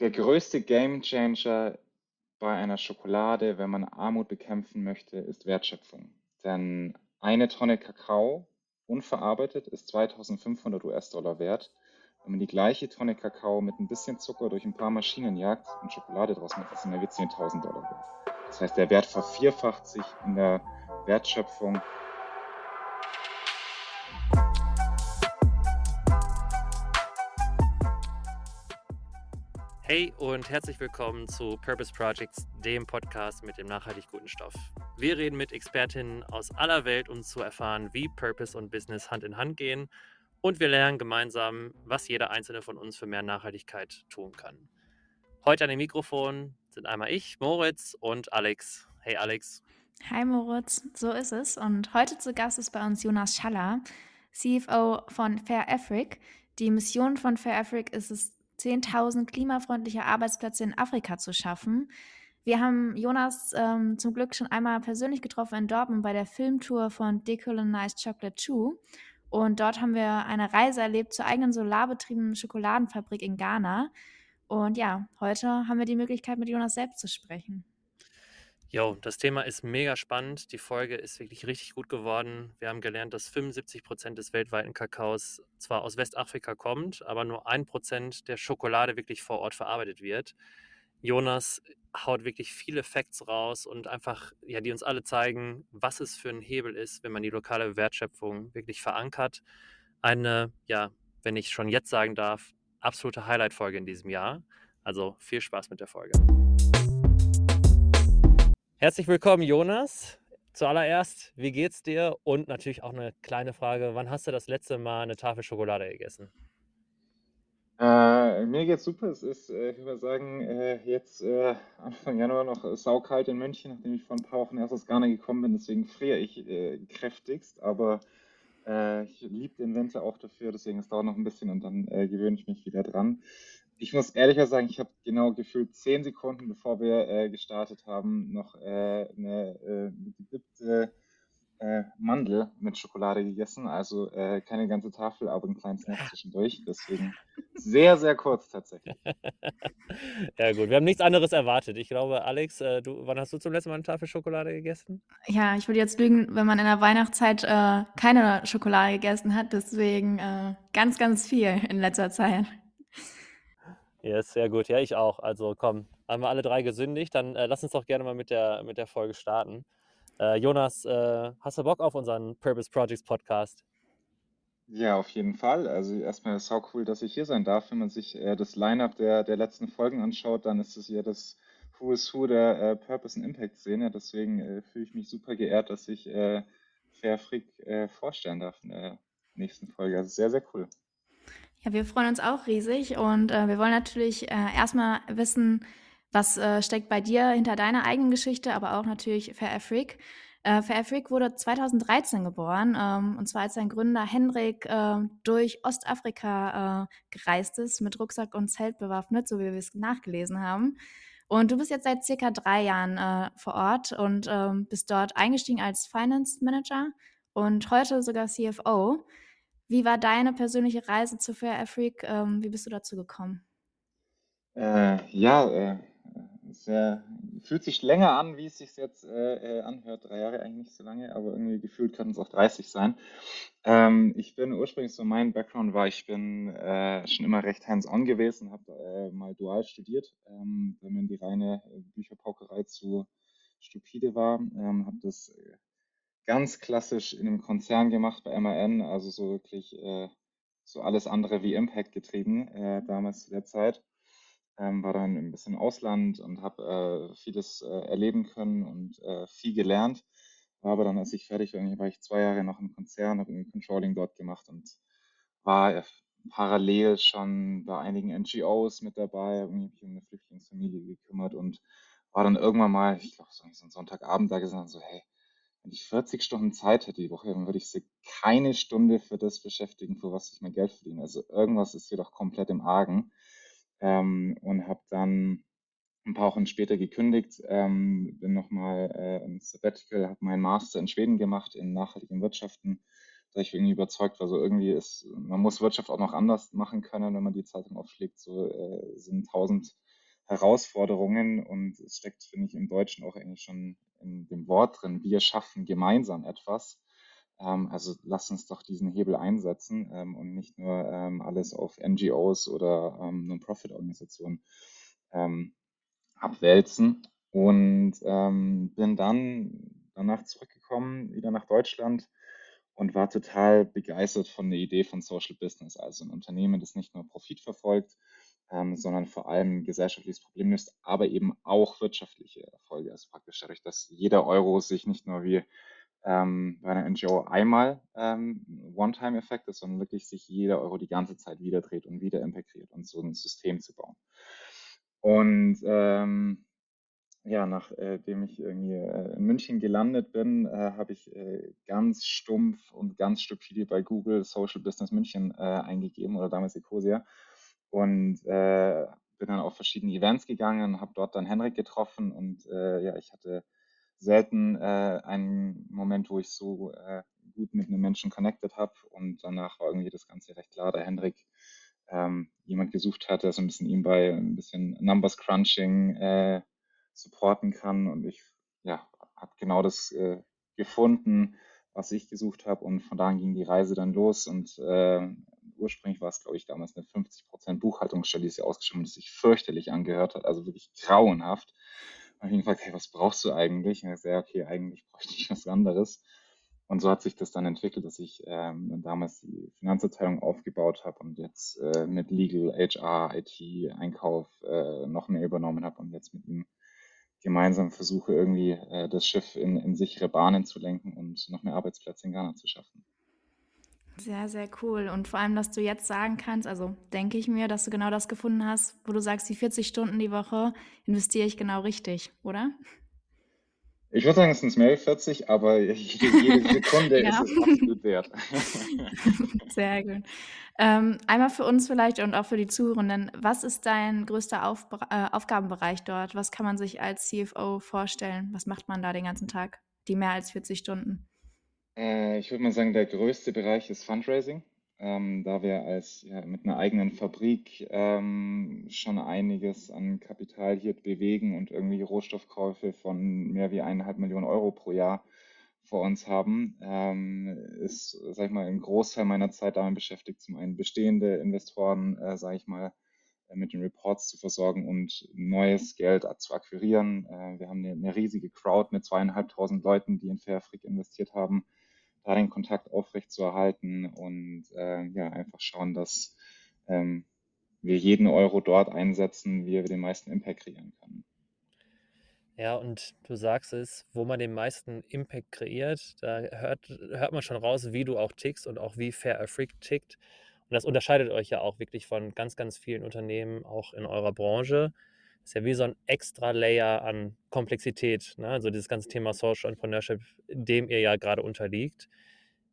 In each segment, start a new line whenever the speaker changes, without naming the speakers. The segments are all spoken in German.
der größte Gamechanger bei einer Schokolade, wenn man Armut bekämpfen möchte, ist Wertschöpfung. Denn eine Tonne Kakao unverarbeitet ist 2500 US-Dollar wert. Wenn man die gleiche Tonne Kakao mit ein bisschen Zucker durch ein paar Maschinen jagt und Schokolade draus macht, mehr wie 10.000 Dollar wert. Das heißt, der Wert vervierfacht sich in der Wertschöpfung
Hey und herzlich willkommen zu Purpose Projects, dem Podcast mit dem nachhaltig guten Stoff. Wir reden mit Expertinnen aus aller Welt, um zu erfahren, wie Purpose und Business Hand in Hand gehen. Und wir lernen gemeinsam, was jeder einzelne von uns für mehr Nachhaltigkeit tun kann. Heute an dem Mikrofon sind einmal ich, Moritz und Alex. Hey Alex.
Hi Moritz, so ist es. Und heute zu Gast ist bei uns Jonas Schaller, CFO von Fair Afric. Die Mission von Fair Afric ist es, 10.000 klimafreundliche Arbeitsplätze in Afrika zu schaffen. Wir haben Jonas ähm, zum Glück schon einmal persönlich getroffen in Dortmund bei der Filmtour von Decolonized Chocolate Chew. Und dort haben wir eine Reise erlebt zur eigenen solarbetriebenen Schokoladenfabrik in Ghana. Und ja, heute haben wir die Möglichkeit, mit Jonas selbst zu sprechen.
Jo, das Thema ist mega spannend. Die Folge ist wirklich richtig gut geworden. Wir haben gelernt, dass 75 Prozent des weltweiten Kakaos zwar aus Westafrika kommt, aber nur ein Prozent der Schokolade wirklich vor Ort verarbeitet wird. Jonas haut wirklich viele Facts raus und einfach, ja, die uns alle zeigen, was es für ein Hebel ist, wenn man die lokale Wertschöpfung wirklich verankert. Eine, ja, wenn ich schon jetzt sagen darf, absolute Highlight-Folge in diesem Jahr. Also viel Spaß mit der Folge. Herzlich willkommen, Jonas. Zuallererst, wie geht's dir? Und natürlich auch eine kleine Frage: Wann hast du das letzte Mal eine Tafel Schokolade gegessen?
Äh, mir geht's super. Es ist, äh, ich würde sagen, äh, jetzt äh, Anfang Januar noch saukalt in München, nachdem ich vor ein paar Wochen erst aus Ghana gekommen bin. Deswegen friere ich kräftigst. Aber ich liebe den Winter auch dafür. Deswegen es dauert noch ein bisschen und dann gewöhne ich mich wieder dran. Ich muss ehrlicher sagen, ich habe genau gefühlt zehn Sekunden, bevor wir äh, gestartet haben, noch äh, eine äh, gedippte äh, Mandel mit Schokolade gegessen. Also äh, keine ganze Tafel, aber ein kleines Snack zwischendurch. Deswegen sehr, sehr kurz tatsächlich.
ja gut, wir haben nichts anderes erwartet. Ich glaube, Alex, äh, du, wann hast du zum letzten Mal eine Tafel Schokolade gegessen?
Ja, ich würde jetzt lügen, wenn man in der Weihnachtszeit äh, keine Schokolade gegessen hat. Deswegen äh, ganz, ganz viel in letzter Zeit.
Ja, yes, sehr gut. Ja, ich auch. Also komm, haben wir alle drei gesündigt, dann äh, lass uns doch gerne mal mit der, mit der Folge starten. Äh, Jonas, äh, hast du Bock auf unseren Purpose Projects Podcast?
Ja, auf jeden Fall. Also erstmal sau cool, dass ich hier sein darf. Wenn man sich äh, das Line-up der, der letzten Folgen anschaut, dann ist es ja das Who is Who der äh, Purpose and Impact Szene. Deswegen äh, fühle ich mich super geehrt, dass ich Fair Freak vorstellen darf in der nächsten Folge. Also sehr, sehr cool.
Ja, wir freuen uns auch riesig und äh, wir wollen natürlich äh, erstmal wissen, was äh, steckt bei dir hinter deiner eigenen Geschichte, aber auch natürlich Fair Afrique. Äh, Fair Afrique wurde 2013 geboren ähm, und zwar als sein Gründer Henrik äh, durch Ostafrika äh, gereist ist, mit Rucksack und Zelt bewaffnet, so wie wir es nachgelesen haben. Und du bist jetzt seit circa drei Jahren vor Ort und ähm, bist dort eingestiegen als Finance Manager und heute sogar CFO. Wie war deine persönliche Reise zu Fair Afrique? Ähm, wie bist du dazu gekommen?
Äh, ja, äh, sehr, fühlt sich länger an, wie es sich jetzt äh, äh, anhört. Drei Jahre eigentlich nicht so lange, aber irgendwie gefühlt können es auch 30 sein. Ähm, ich bin ursprünglich so, mein Background war, ich bin äh, schon immer recht hands-on gewesen, habe äh, mal dual studiert, ähm, wenn mir die reine Bücherpaukerei zu stupide war, ähm, habe das ganz klassisch in einem Konzern gemacht bei MAN, also so wirklich äh, so alles andere wie Impact getrieben, äh, damals zu der Zeit. Ähm, war dann ein bisschen Ausland und habe äh, vieles äh, erleben können und äh, viel gelernt. War aber dann, als ich fertig war, war ich zwei Jahre noch im Konzern, habe irgendwie Controlling dort gemacht und war äh, parallel schon bei einigen NGOs mit dabei, habe mich um eine Flüchtlingsfamilie gekümmert und war dann irgendwann mal, ich glaube, so ein Sonntagabend da gesagt, so, hey, wenn ich 40 Stunden Zeit hätte die Woche, dann würde ich sie keine Stunde für das beschäftigen, für was ich mein Geld verdiene. Also irgendwas ist hier doch komplett im Argen. Ähm, und habe dann ein paar Wochen später gekündigt, ähm, bin nochmal äh, ins Sabbatical, habe meinen Master in Schweden gemacht in nachhaltigen Wirtschaften, da ich irgendwie überzeugt war, so irgendwie ist, man muss Wirtschaft auch noch anders machen können, wenn man die Zeitung aufschlägt, so äh, sind tausend Herausforderungen und es steckt, finde ich, im Deutschen auch eigentlich schon in dem Wort drin, wir schaffen gemeinsam etwas. Ähm, also lass uns doch diesen Hebel einsetzen ähm, und nicht nur ähm, alles auf NGOs oder ähm, Non-Profit-Organisationen ähm, abwälzen. Und bin dann danach zurückgekommen, wieder nach Deutschland und war total begeistert von der Idee von Social Business, also ein Unternehmen, das nicht nur Profit verfolgt, ähm, sondern vor allem gesellschaftliches Problem löst, aber eben auch wirtschaftliche Erfolge. Also praktisch dadurch, dass jeder Euro sich nicht nur wie ähm, bei einer NGO einmal ähm, One-Time-Effekt ist, sondern wirklich sich jeder Euro die ganze Zeit wieder dreht und wieder kreiert und so ein System zu bauen. Und ähm, ja, nachdem ich irgendwie äh, in München gelandet bin, äh, habe ich äh, ganz stumpf und ganz stupide bei Google Social Business München äh, eingegeben oder damals Ecosia und äh, bin dann auf verschiedene Events gegangen, habe dort dann Henrik getroffen und äh, ja, ich hatte selten einen Moment, wo ich so gut mit einem Menschen connected habe und danach war irgendwie das Ganze recht klar, da Henrik ähm, jemand gesucht hat, der so ein bisschen ihm bei ein bisschen Numbers Crunching äh, supporten kann. Und ich ja, habe genau das äh, gefunden, was ich gesucht habe. Und von da an ging die Reise dann los. Und äh, ursprünglich war es, glaube ich, damals eine 50% Buchhaltungsstelle, die sie ausgeschrieben hat, die sich fürchterlich angehört hat, also wirklich grauenhaft. Und ich gefragt, hey, was brauchst du eigentlich? Und ich sagte, okay, eigentlich bräuchte ich was anderes. Und so hat sich das dann entwickelt, dass ich ähm, damals die Finanzabteilung aufgebaut habe und jetzt äh, mit Legal, HR, IT, Einkauf äh, noch mehr übernommen habe und jetzt mit ihm gemeinsam versuche, irgendwie äh, das Schiff in, in sichere Bahnen zu lenken und noch mehr Arbeitsplätze in Ghana zu schaffen.
Sehr, sehr cool. Und vor allem, dass du jetzt sagen kannst, also denke ich mir, dass du genau das gefunden hast, wo du sagst, die 40 Stunden die Woche investiere ich genau richtig, oder?
Ich würde sagen, es sind mehr 40, aber jede Sekunde ja. ist es absolut wert.
Sehr gut. Ähm, einmal für uns vielleicht und auch für die Zuhörenden, was ist dein größter Auf äh, Aufgabenbereich dort? Was kann man sich als CFO vorstellen? Was macht man da den ganzen Tag? Die mehr als 40 Stunden?
Äh, ich würde mal sagen, der größte Bereich ist Fundraising ähm, da wir als ja, mit einer eigenen Fabrik ähm, schon einiges an Kapital hier bewegen und irgendwie Rohstoffkäufe von mehr wie eineinhalb Millionen Euro pro Jahr vor uns haben, ähm, ist, sag ich mal, ein Großteil meiner Zeit damit beschäftigt, zum einen bestehende Investoren, äh, sage ich mal, äh, mit den Reports zu versorgen und neues Geld zu akquirieren. Äh, wir haben eine, eine, riesige Crowd mit zweieinhalbtausend Leuten, die in Fairfreak investiert haben da den Kontakt aufrechtzuerhalten und äh, ja, einfach schauen, dass ähm, wir jeden Euro dort einsetzen, wie wir den meisten Impact kreieren können.
Ja, und du sagst es, wo man den meisten Impact kreiert, da hört, hört man schon raus, wie du auch tickst und auch wie Fair Afrique tickt. Und das unterscheidet euch ja auch wirklich von ganz, ganz vielen Unternehmen, auch in eurer Branche ist ja wie so ein extra Layer an Komplexität. Ne? Also dieses ganze Thema Social Entrepreneurship, dem ihr ja gerade unterliegt.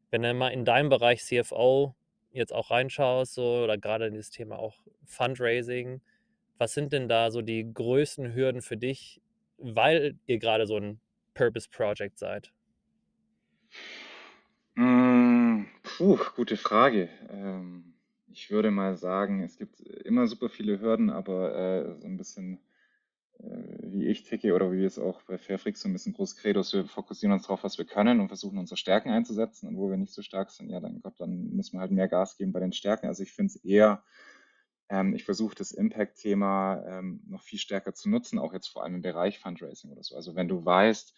Wenn du mal in deinem Bereich CFO jetzt auch reinschaust, so, oder gerade in dieses Thema auch Fundraising, was sind denn da so die größten Hürden für dich, weil ihr gerade so ein Purpose Project seid?
Mm, puh, gute Frage. Ähm ich würde mal sagen, es gibt immer super viele Hürden, aber äh, so ein bisschen wie ich ticke oder wie wir es auch bei Fairfrix so ein bisschen groß Credo wir fokussieren uns darauf, was wir können und versuchen unsere Stärken einzusetzen und wo wir nicht so stark sind, ja, dann Gott, dann müssen wir halt mehr Gas geben bei den Stärken. Also ich finde es eher, ähm, ich versuche das Impact-Thema ähm, noch viel stärker zu nutzen, auch jetzt vor allem im Bereich Fundraising oder so. Also wenn du weißt,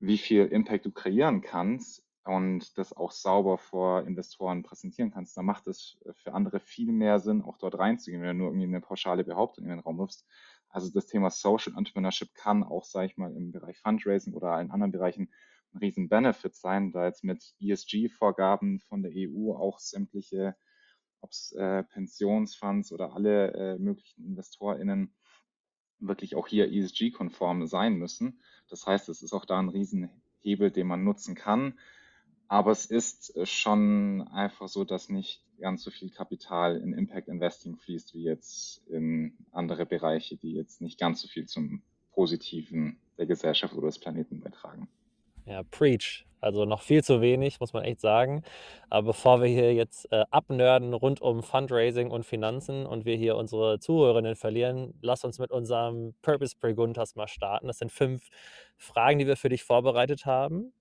wie viel Impact du kreieren kannst, und das auch sauber vor Investoren präsentieren kannst, dann macht es für andere viel mehr Sinn, auch dort reinzugehen, wenn du nur irgendwie eine pauschale Behauptung in den Raum wirfst. Also das Thema Social Entrepreneurship kann auch, sage ich mal, im Bereich Fundraising oder in anderen Bereichen ein riesen Benefit sein, da jetzt mit ESG-Vorgaben von der EU auch sämtliche, ob es äh, Pensionsfonds oder alle äh, möglichen InvestorInnen wirklich auch hier ESG-konform sein müssen. Das heißt, es ist auch da ein Riesenhebel, den man nutzen kann. Aber es ist äh, schon einfach so, dass nicht ganz so viel Kapital in Impact Investing fließt, wie jetzt in andere Bereiche, die jetzt nicht ganz so viel zum Positiven der Gesellschaft oder des Planeten beitragen.
Ja, preach. Also noch viel zu wenig, muss man echt sagen. Aber bevor wir hier jetzt äh, abnörden rund um Fundraising und Finanzen und wir hier unsere Zuhörerinnen verlieren, lass uns mit unserem Purpose Preguntas mal starten. Das sind fünf Fragen, die wir für dich vorbereitet haben.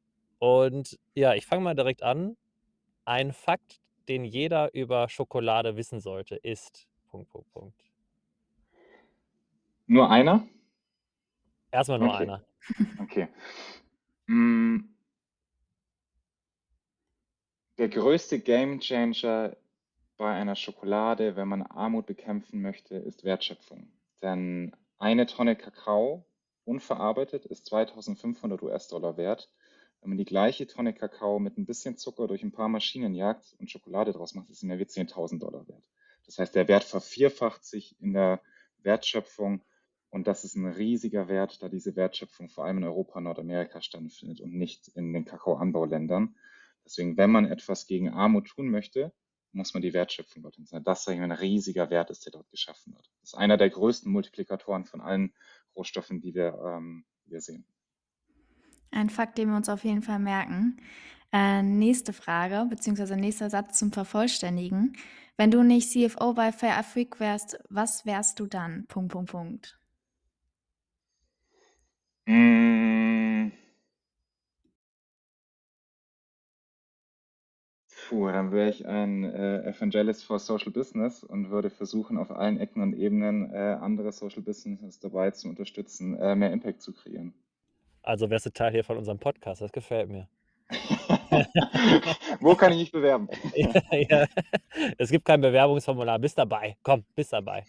Und ja, ich fange mal direkt an. Ein Fakt, den jeder über Schokolade wissen sollte, ist. Punkt, Punkt, Punkt.
Nur einer?
Erstmal nur
Okay,
einer.
okay. Mm, Der größte Gamechanger bei einer Schokolade, wenn man Armut bekämpfen möchte, ist Wertschöpfung. Denn eine Tonne Kakao unverarbeitet ist 2500 US-Dollar wert. Wenn man die gleiche Tonne Kakao mit ein bisschen Zucker durch ein paar Maschinen jagt und Schokolade draus macht, ist sie mehr wie 10.000 Dollar wert. Das heißt, der Wert vervierfacht sich in der Wertschöpfung und das ist ein riesiger Wert, da diese Wertschöpfung vor allem in Europa und Nordamerika stattfindet und nicht in den Kakaoanbauländern. Deswegen, wenn man etwas gegen Armut tun möchte, muss man die Wertschöpfung dorthin sein. Das ist ein riesiger Wert ist, der dort geschaffen wird. Das ist einer der größten Multiplikatoren von allen Rohstoffen, die wir, ähm, die wir sehen.
Ein Fakt, den wir uns auf jeden Fall merken. Äh, nächste Frage, beziehungsweise nächster Satz zum Vervollständigen. Wenn du nicht CFO bei Fair Afrique wärst, was wärst du dann? Punkt, Punkt, Punkt.
Mm, Puh, dann wäre ich ein äh, Evangelist for Social Business und würde versuchen, auf allen Ecken und Ebenen äh, andere Social Businesses dabei zu unterstützen, äh, mehr Impact zu kreieren.
Also wärst du Teil hier von unserem Podcast. Das gefällt mir.
Wo kann ich mich bewerben?
ja, ja. Es gibt kein Bewerbungsformular. Bist dabei. Komm, bist dabei.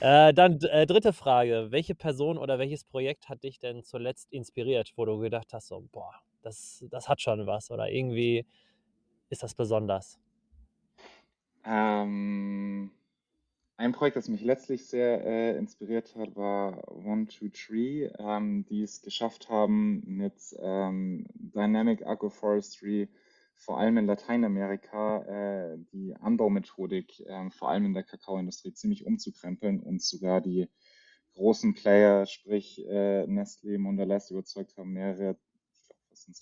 Äh, dann äh, dritte Frage. Welche Person oder welches Projekt hat dich denn zuletzt inspiriert, wo du gedacht hast, so, boah, das, das hat schon was oder irgendwie ist das besonders?
Ähm, ein Projekt, das mich letztlich sehr äh, inspiriert hat, war One Two Tree, ähm, die es geschafft haben, mit ähm, Dynamic Agroforestry vor allem in Lateinamerika äh, die Anbaumethodik äh, vor allem in der Kakaoindustrie ziemlich umzukrempeln und sogar die großen Player, sprich äh, Nestlé, Mondelez überzeugt haben, mehrere, ich glaube, was sind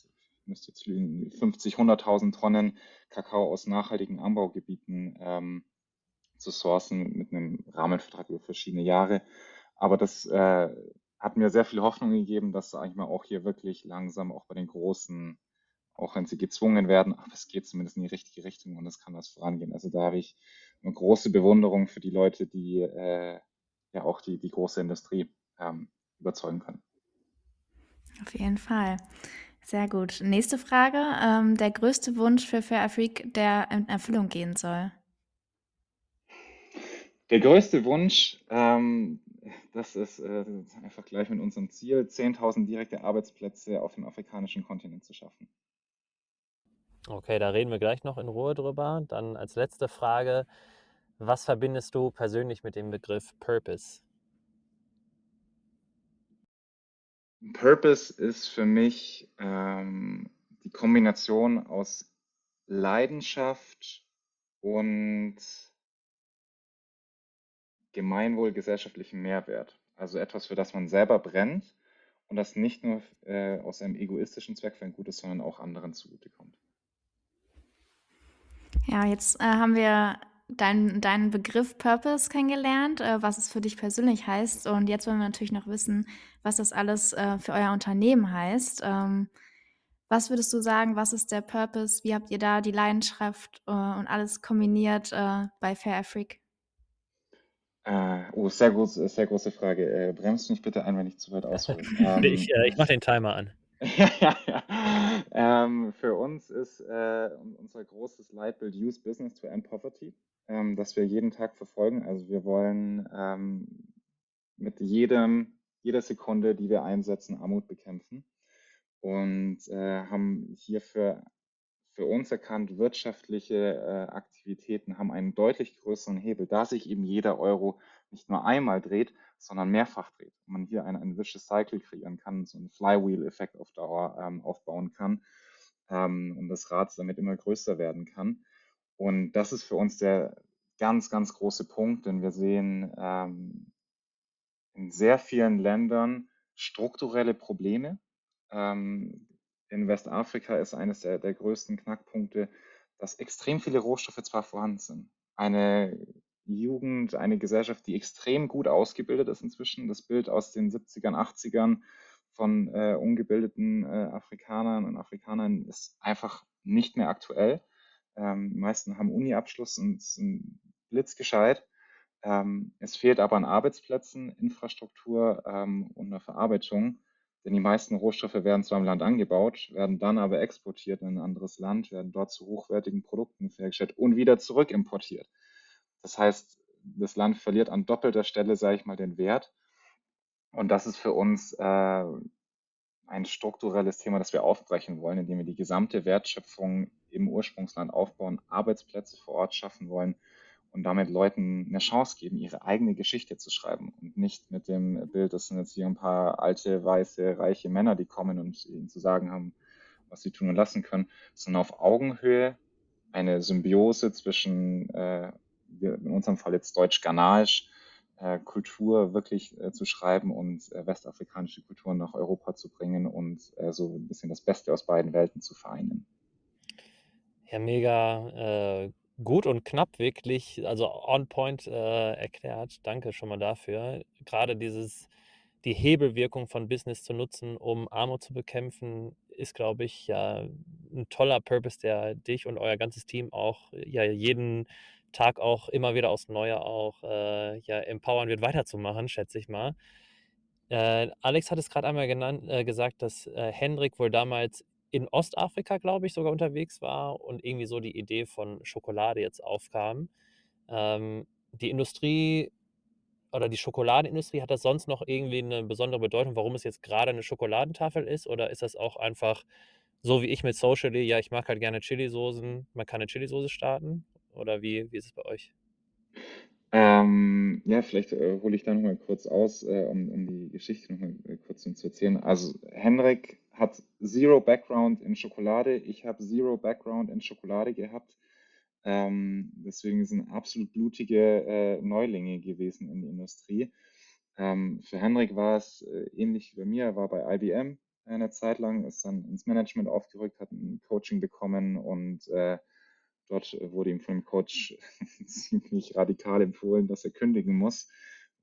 müsste jetzt lügen, 50, 100.000 Tonnen Kakao aus nachhaltigen Anbaugebieten ähm, zu sourcen mit einem Rahmenvertrag über verschiedene Jahre. Aber das äh, hat mir sehr viel Hoffnung gegeben, dass sag ich mal auch hier wirklich langsam auch bei den großen, auch wenn sie gezwungen werden, aber es geht zumindest in die richtige Richtung und es kann was vorangehen. Also da habe ich eine große Bewunderung für die Leute, die äh, ja auch die, die große Industrie ähm, überzeugen können.
Auf jeden Fall. Sehr gut. Nächste Frage. Ähm, der größte Wunsch für Fair Afrique, der in Erfüllung gehen soll.
Der größte Wunsch, ähm, das ist äh, einfach gleich mit unserem Ziel, 10.000 direkte Arbeitsplätze auf dem afrikanischen Kontinent zu schaffen.
Okay, da reden wir gleich noch in Ruhe drüber. Dann als letzte Frage, was verbindest du persönlich mit dem Begriff Purpose?
Purpose ist für mich ähm, die Kombination aus Leidenschaft und Gemeinwohl gesellschaftlichen Mehrwert. Also etwas, für das man selber brennt und das nicht nur äh, aus einem egoistischen Zweck für ein Gutes, sondern auch anderen zugutekommt.
Ja, jetzt äh, haben wir deinen Begriff Purpose kennengelernt, äh, was es für dich persönlich heißt. Und jetzt wollen wir natürlich noch wissen, was das alles äh, für euer Unternehmen heißt. Ähm, was würdest du sagen, was ist der Purpose? Wie habt ihr da die Leidenschaft äh, und alles kombiniert äh, bei Fair Afrique?
Äh, oh, sehr, groß, sehr große Frage. Äh, bremst mich bitte ein, wenn ich zu weit aushole.
Nee, ich,
Ähm,
äh, ich mache den Timer an.
Ja, ja, ja. Ähm, für uns ist äh, unser großes Leitbild Use Business to End Poverty, ähm, das wir jeden Tag verfolgen. Also wir wollen ähm, mit jedem, jeder Sekunde, die wir einsetzen, Armut bekämpfen und äh, haben hierfür für uns erkannt, wirtschaftliche äh, Aktivitäten haben einen deutlich größeren Hebel, da sich eben jeder Euro nicht nur einmal dreht, sondern mehrfach dreht. Und man hier ein, ein Vicious Cycle kreieren kann, so einen Flywheel-Effekt auf Dauer ähm, aufbauen kann ähm, und das Rad damit immer größer werden kann. Und das ist für uns der ganz, ganz große Punkt, denn wir sehen ähm, in sehr vielen Ländern strukturelle Probleme, ähm, in Westafrika ist eines der, der größten Knackpunkte, dass extrem viele Rohstoffe zwar vorhanden sind. Eine Jugend, eine Gesellschaft, die extrem gut ausgebildet ist inzwischen. Das Bild aus den 70ern, 80ern von äh, ungebildeten äh, Afrikanern und Afrikanern ist einfach nicht mehr aktuell. Ähm, die meisten haben Uni-Abschluss und sind blitzgescheit. Ähm, es fehlt aber an Arbeitsplätzen, Infrastruktur ähm, und einer Verarbeitung, denn die meisten Rohstoffe werden zwar im Land angebaut, werden dann aber exportiert in ein anderes Land, werden dort zu hochwertigen Produkten hergestellt und wieder zurück importiert. Das heißt, das Land verliert an doppelter Stelle, sage ich mal, den Wert. Und das ist für uns äh, ein strukturelles Thema, das wir aufbrechen wollen, indem wir die gesamte Wertschöpfung im Ursprungsland aufbauen, Arbeitsplätze vor Ort schaffen wollen und damit Leuten eine Chance geben, ihre eigene Geschichte zu schreiben und nicht mit dem Bild, das sind jetzt hier ein paar alte, weiße, reiche Männer, die kommen und ihnen zu sagen haben, was sie tun und lassen können, sondern auf Augenhöhe eine Symbiose zwischen, äh, in unserem Fall jetzt deutsch-ghanisch, äh, Kultur wirklich äh, zu schreiben und äh, westafrikanische Kulturen nach Europa zu bringen und äh, so ein bisschen das Beste aus beiden Welten zu vereinen.
Ja, mega äh, gut und knapp wirklich, also on point äh, erklärt. Danke schon mal dafür. Gerade dieses, die Hebelwirkung von Business zu nutzen, um Armut zu bekämpfen, ist, glaube ich, ja ein toller Purpose, der dich und euer ganzes Team auch ja jeden Tag auch immer wieder aufs Neue auch äh, ja empowern wird, weiterzumachen, schätze ich mal. Äh, Alex hat es gerade einmal genannt, äh, gesagt, dass äh, Hendrik wohl damals in Ostafrika, glaube ich, sogar unterwegs war und irgendwie so die Idee von Schokolade jetzt aufkam. Ähm, die Industrie oder die Schokoladenindustrie, hat das sonst noch irgendwie eine besondere Bedeutung, warum es jetzt gerade eine Schokoladentafel ist? Oder ist das auch einfach so wie ich mit Socially, ja, ich mag halt gerne Chili-Soßen, man kann eine Chili-Soße starten? Oder wie, wie ist es bei euch?
Ähm, ja, vielleicht äh, hole ich da nochmal kurz aus, äh, um, um die Geschichte nochmal äh, kurz zu erzählen. Also Henrik hat Zero Background in Schokolade. Ich habe Zero Background in Schokolade gehabt. Ähm, deswegen sind absolut blutige äh, Neulinge gewesen in der Industrie. Ähm, für Henrik war es äh, ähnlich wie bei mir. Er war bei IBM eine Zeit lang, ist dann ins Management aufgerückt, hat ein Coaching bekommen und äh, dort wurde ihm von dem Coach ziemlich radikal empfohlen, dass er kündigen muss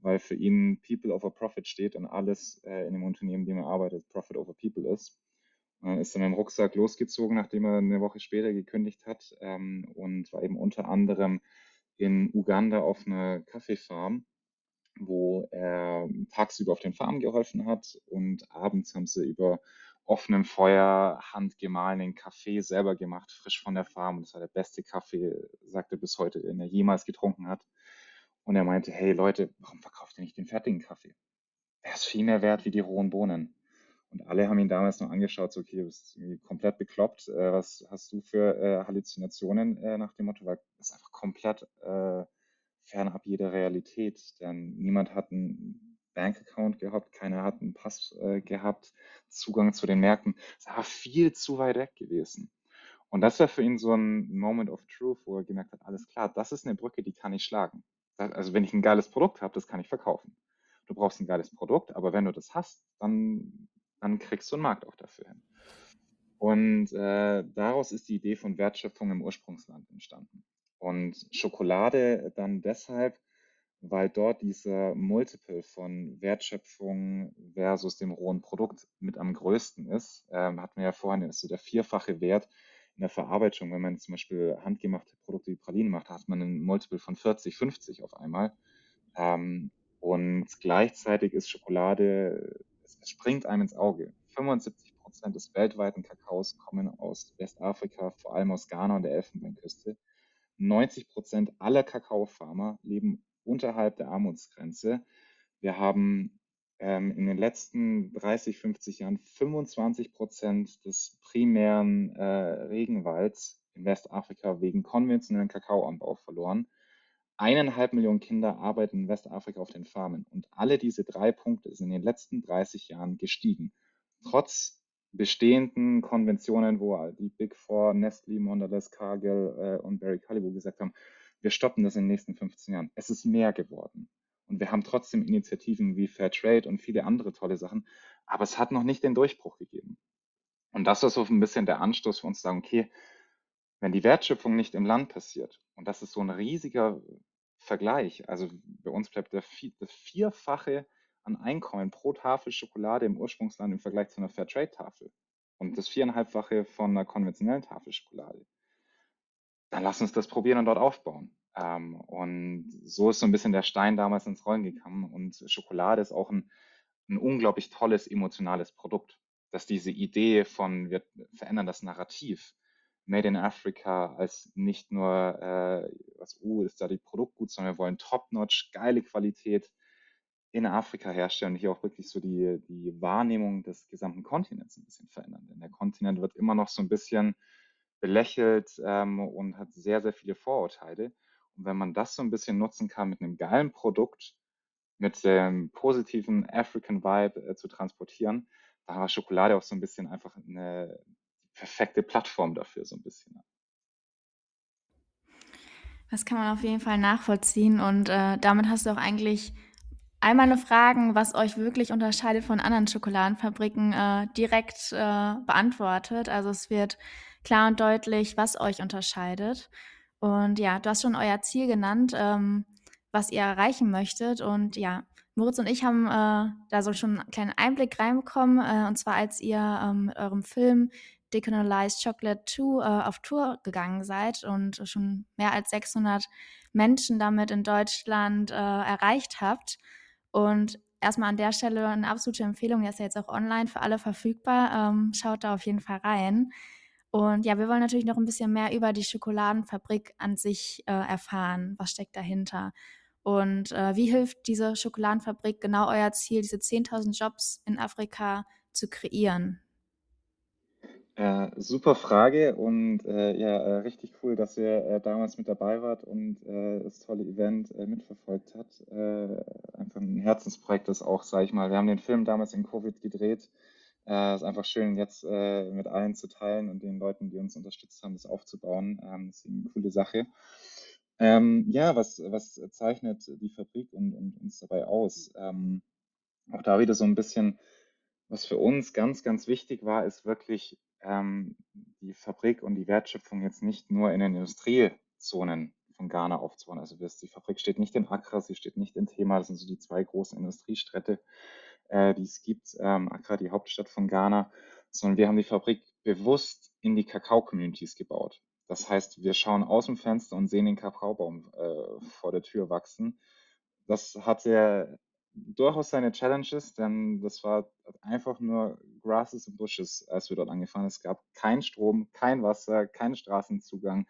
weil für ihn People over Profit steht und alles äh, in dem Unternehmen, in dem er arbeitet, Profit over People ist. Er ist dann mit dem Rucksack losgezogen, nachdem er eine Woche später gekündigt hat ähm, und war eben unter anderem in Uganda auf einer Kaffeefarm, wo er tagsüber auf den Farmen geholfen hat und abends haben sie über offenem Feuer handgemahlenen Kaffee selber gemacht, frisch von der Farm. Und das war der beste Kaffee, sagte bis heute, den er jemals getrunken hat. Und er meinte, hey Leute, warum verkauft ihr nicht den fertigen Kaffee? Der ist viel mehr wert wie die rohen Bohnen. Und alle haben ihn damals noch angeschaut, so, okay, du bist komplett bekloppt. Äh, was hast du für äh, Halluzinationen äh, nach dem Motto? Weil das ist einfach komplett äh, fernab jeder Realität. Denn niemand hat einen Bankaccount gehabt, keiner hat einen Pass äh, gehabt, Zugang zu den Märkten. Es war viel zu weit weg gewesen. Und das war für ihn so ein Moment of Truth, wo er gemerkt hat, alles klar, das ist eine Brücke, die kann ich schlagen. Also wenn ich ein geiles Produkt habe, das kann ich verkaufen. Du brauchst ein geiles Produkt, aber wenn du das hast, dann, dann kriegst du einen Markt auch dafür hin. Und äh, daraus ist die Idee von Wertschöpfung im Ursprungsland entstanden. Und Schokolade dann deshalb, weil dort dieser Multiple von Wertschöpfung versus dem rohen Produkt mit am größten ist. Ähm, hatten wir ja vorhin, ist so der vierfache Wert in der Verarbeitung, wenn man zum Beispiel handgemachte Produkte wie Pralinen macht, hat man ein Multiple von 40, 50 auf einmal. Ähm, und gleichzeitig ist Schokolade, es, es springt einem ins Auge. 75 Prozent des weltweiten Kakaos kommen aus Westafrika, vor allem aus Ghana und der Elfenbeinküste. 90 Prozent aller Kakaofarmer leben unterhalb der Armutsgrenze. Wir haben ähm, in den letzten 30, 50 Jahren 25 Prozent des primären äh, Regenwalds in Westafrika wegen konventionellen Kakaoanbau verloren. Eineinhalb Millionen Kinder arbeiten in Westafrika auf den Farmen und alle diese drei Punkte sind in den letzten 30 Jahren gestiegen. Trotz bestehenden Konventionen, wo die Big Four, Nestle, Mondelez, Cargill äh, und Barry Callebaut gesagt haben, wir stoppen das in den nächsten 15 Jahren. Es ist mehr geworden. Und wir haben trotzdem Initiativen wie Fair Trade und viele andere tolle Sachen. Aber es hat noch nicht den Durchbruch gegeben. Und das ist so ein bisschen der Anstoß für uns zu sagen, okay, wenn die Wertschöpfung nicht im Land passiert, und das ist so ein riesiger Vergleich, also bei uns bleibt der, das Vierfache an Einkommen pro Tafel Schokolade im Ursprungsland im Vergleich zu einer Fairtrade-Tafel und das viereinhalbfache von einer konventionellen Tafel Schokolade. Dann lass uns das probieren und dort aufbauen. Ähm, und so ist so ein bisschen der Stein damals ins Rollen gekommen. Und Schokolade ist auch ein, ein unglaublich tolles emotionales Produkt, dass diese Idee von wir verändern das Narrativ, Made in Africa als nicht nur, äh, was, uh, ist da die Produkt gut, sondern wir wollen top-notch, geile Qualität in Afrika herstellen und hier auch wirklich so die, die Wahrnehmung des gesamten Kontinents ein bisschen verändern. Denn der Kontinent wird immer noch so ein bisschen belächelt ähm, und hat sehr, sehr viele Vorurteile. Und wenn man das so ein bisschen nutzen kann mit einem geilen Produkt, mit dem positiven African Vibe äh, zu transportieren, da war Schokolade auch so ein bisschen einfach eine perfekte Plattform dafür, so ein bisschen.
Das kann man auf jeden Fall nachvollziehen und äh, damit hast du auch eigentlich all meine Fragen, was euch wirklich unterscheidet von anderen Schokoladenfabriken, äh, direkt äh, beantwortet. Also es wird klar und deutlich, was euch unterscheidet. Und ja, du hast schon euer Ziel genannt, ähm, was ihr erreichen möchtet. Und ja, Moritz und ich haben äh, da so schon einen kleinen Einblick reinbekommen. Äh, und zwar, als ihr ähm, mit eurem Film Decolonized Chocolate 2 äh, auf Tour gegangen seid und schon mehr als 600 Menschen damit in Deutschland äh, erreicht habt. Und erstmal an der Stelle eine absolute Empfehlung, der ist ja jetzt auch online für alle verfügbar. Ähm, schaut da auf jeden Fall rein. Und ja, wir wollen natürlich noch ein bisschen mehr über die Schokoladenfabrik an sich äh, erfahren. Was steckt dahinter? Und äh, wie hilft diese Schokoladenfabrik genau euer Ziel, diese 10.000 Jobs in Afrika zu kreieren?
Äh, super Frage und äh, ja, äh, richtig cool, dass ihr äh, damals mit dabei wart und das tolle Event mitverfolgt habt. einfach ein Herzensprojekt ist auch, sage ich mal. Wir haben den Film damals in Covid gedreht. Es ist einfach schön, jetzt mit allen zu teilen und den Leuten, die uns unterstützt haben, das aufzubauen. Ähm, das ist eine coole Sache. Ähm, ja, was, was zeichnet die Fabrik und, und uns dabei aus? Ähm, auch da wieder so ein bisschen, was für uns ganz, ganz wichtig war, ist wirklich ähm, die Fabrik und die Wertschöpfung jetzt nicht nur in den Industriezonen von Ghana aufzubauen. Also die Fabrik steht nicht in Accra, sie steht nicht in Thema, das sind so die zwei großen Industriestädte, äh, die es gibt. Ähm, Accra, die Hauptstadt von Ghana, sondern wir haben die Fabrik bewusst in die Kakao-Communities gebaut. Das heißt, wir schauen aus dem Fenster und sehen den Kakaobaum äh, vor der Tür wachsen. Das hatte durchaus seine Challenges, denn das war einfach nur Grasses and Bushes, als wir dort angefangen haben. Es gab keinen Strom, kein Wasser, keinen Straßenzugang,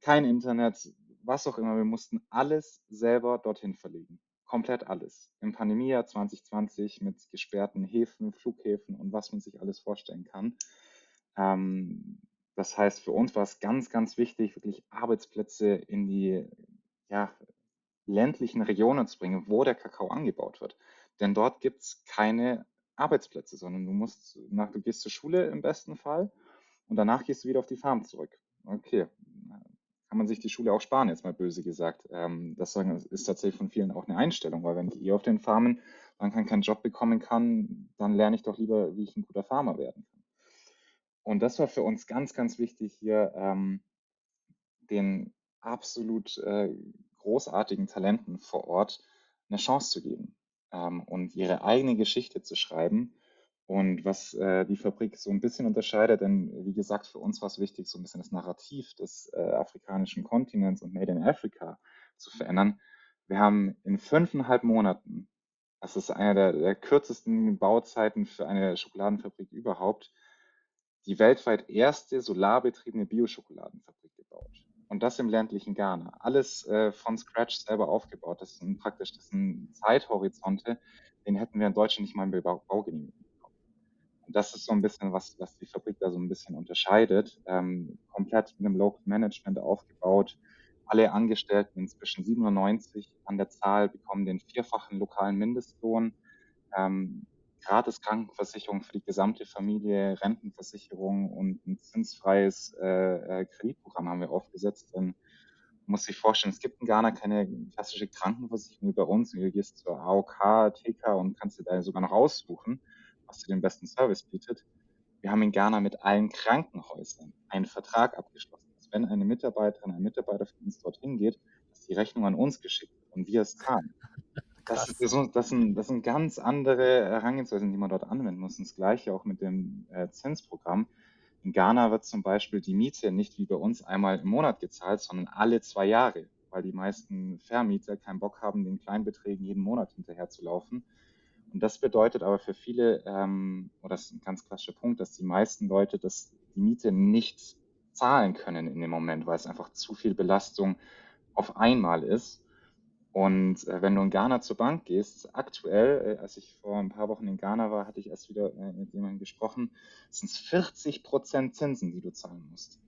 kein Internet, was auch immer. Wir mussten alles selber dorthin verlegen. Komplett alles. Im Pandemiejahr 2020 mit gesperrten Häfen, Flughäfen und was man sich alles vorstellen kann. Ähm, das heißt, für uns war es ganz, ganz wichtig, wirklich Arbeitsplätze in die ja, ländlichen Regionen zu bringen, wo der Kakao angebaut wird. Denn dort gibt es keine Arbeitsplätze, sondern du musst nach, du gehst zur Schule im besten Fall und danach gehst du wieder auf die Farm zurück. Okay, kann man sich die Schule auch sparen, jetzt mal böse gesagt. Ähm, das ist tatsächlich von vielen auch eine Einstellung, weil wenn ich eh auf den Farmen dann keinen Job bekommen kann, dann lerne ich doch lieber, wie ich ein guter Farmer werden kann. Und das war für uns ganz, ganz wichtig hier, ähm, den absolut äh, großartigen Talenten vor Ort eine Chance zu geben ähm, und ihre eigene Geschichte zu schreiben. Und was äh, die Fabrik so ein bisschen unterscheidet, denn wie gesagt, für uns war es wichtig, so ein bisschen das Narrativ des äh, afrikanischen Kontinents und Made in Africa zu verändern. Wir haben in fünfeinhalb Monaten, das ist eine der, der kürzesten Bauzeiten für eine Schokoladenfabrik überhaupt, die weltweit erste solarbetriebene Bioschokoladenfabrik gebaut. Und das im ländlichen Ghana. Alles äh, von Scratch selber aufgebaut. Das sind praktisch das sind Zeithorizonte, den hätten wir in Deutschland nicht mal im Bau Baugenehmigung bekommen. Und das ist so ein bisschen, was, was die Fabrik da so ein bisschen unterscheidet. Ähm, komplett mit einem Local Management aufgebaut. Alle Angestellten inzwischen 97 an der Zahl bekommen den vierfachen lokalen Mindestlohn. Ähm, gratis Krankenversicherung für die gesamte Familie, Rentenversicherung und ein zinsfreies äh, äh, Kreditprogramm haben wir aufgesetzt. Denn muss sich vorstellen, es gibt in Ghana keine klassische Krankenversicherung wie bei uns. Du gehst zur AOK, TK und kannst dir da sogar noch aussuchen, was dir den besten Service bietet. Wir haben in Ghana mit allen Krankenhäusern einen Vertrag abgeschlossen, dass wenn eine Mitarbeiterin, ein Mitarbeiter von uns dorthin geht, dass die Rechnung an uns geschickt wird und wir es zahlen. Das, ist, das, sind, das sind ganz andere Herangehensweisen, die man dort anwenden muss. Und das Gleiche auch mit dem äh, Zinsprogramm. In Ghana wird zum Beispiel die Miete nicht wie bei uns einmal im Monat gezahlt, sondern alle zwei Jahre, weil die meisten Vermieter keinen Bock haben, den Kleinbeträgen jeden Monat hinterherzulaufen. Und das bedeutet aber für viele, ähm, oder das ist ein ganz klassischer Punkt, dass die meisten Leute das, die Miete nicht zahlen können in dem Moment, weil es einfach zu viel Belastung auf einmal ist. Und äh, wenn du in Ghana zur Bank gehst, aktuell, äh, als ich vor ein paar Wochen in Ghana war, hatte ich erst wieder äh, mit jemandem gesprochen, sind es 40 Prozent Zinsen, die du zahlen musst.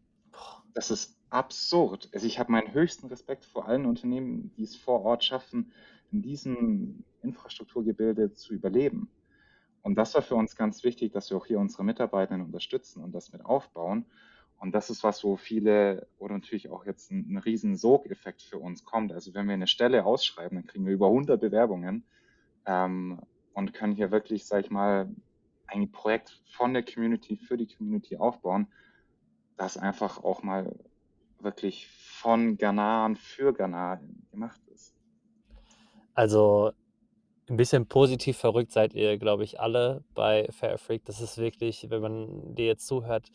Das ist absurd. Also ich habe meinen höchsten Respekt vor allen Unternehmen, die es vor Ort schaffen, in diesem Infrastrukturgebilde zu überleben. Und das war für uns ganz wichtig, dass wir auch hier unsere Mitarbeitenden unterstützen und das mit aufbauen. Und das ist was, wo viele oder natürlich auch jetzt ein, ein riesen Sogeffekt für uns kommt. Also wenn wir eine Stelle ausschreiben, dann kriegen wir über 100 Bewerbungen ähm, und können hier wirklich, sag ich mal, ein Projekt von der Community für die Community aufbauen, das einfach auch mal wirklich von Ghanaren für Ghana gemacht.
Also ein bisschen positiv verrückt seid ihr, glaube ich, alle bei Fair Freak. Das ist wirklich, wenn man dir jetzt zuhört,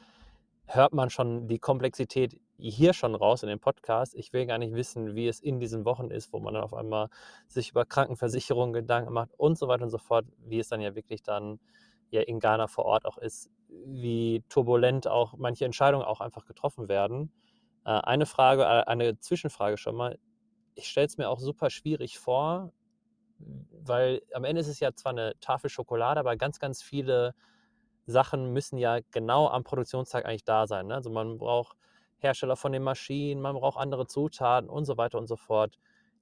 hört man schon die Komplexität hier schon raus in dem Podcast. Ich will gar nicht wissen, wie es in diesen Wochen ist, wo man dann auf einmal sich über Krankenversicherungen Gedanken macht und so weiter und so fort, wie es dann ja wirklich dann ja in Ghana vor Ort auch ist, wie turbulent auch manche Entscheidungen auch einfach getroffen werden. Äh, eine Frage, äh, eine Zwischenfrage schon mal. Ich stelle es mir auch super schwierig vor, weil am Ende ist es ja zwar eine Tafel Schokolade, aber ganz, ganz viele Sachen müssen ja genau am Produktionstag eigentlich da sein. Ne? Also man braucht Hersteller von den Maschinen, man braucht andere Zutaten und so weiter und so fort.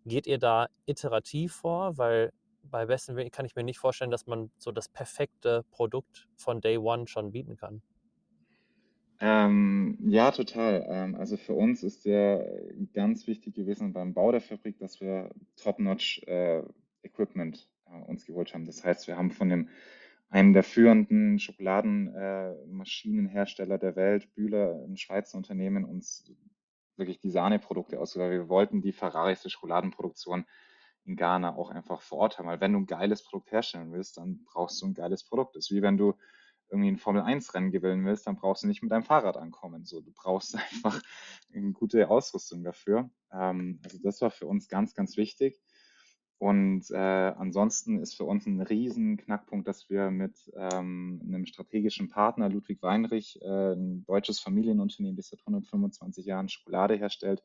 Geht ihr da iterativ vor? Weil bei besten Willen kann ich mir nicht vorstellen, dass man so das perfekte Produkt von Day One schon bieten kann.
Ähm, ja, total. Ähm, also für uns ist der ganz wichtig gewesen beim Bau der Fabrik, dass wir Top-Notch äh, Equipment äh, uns geholt haben. Das heißt, wir haben von dem einem der führenden Schokoladenmaschinenhersteller äh, der Welt, Bühler, ein Schweizer Unternehmen, uns wirklich die Sahneprodukte ausgesucht. Wir wollten die Ferraris der Schokoladenproduktion in Ghana auch einfach vor Ort haben. Weil wenn du ein geiles Produkt herstellen willst, dann brauchst du ein geiles Produkt. Das ist wie wenn du irgendwie ein Formel-1-Rennen gewinnen willst, dann brauchst du nicht mit deinem Fahrrad ankommen. So, du brauchst einfach eine gute Ausrüstung dafür. Ähm, also das war für uns ganz, ganz wichtig. Und äh, ansonsten ist für uns ein riesen Knackpunkt, dass wir mit ähm, einem strategischen Partner, Ludwig Weinrich, äh, ein deutsches Familienunternehmen, das seit 125 Jahren Schokolade herstellt,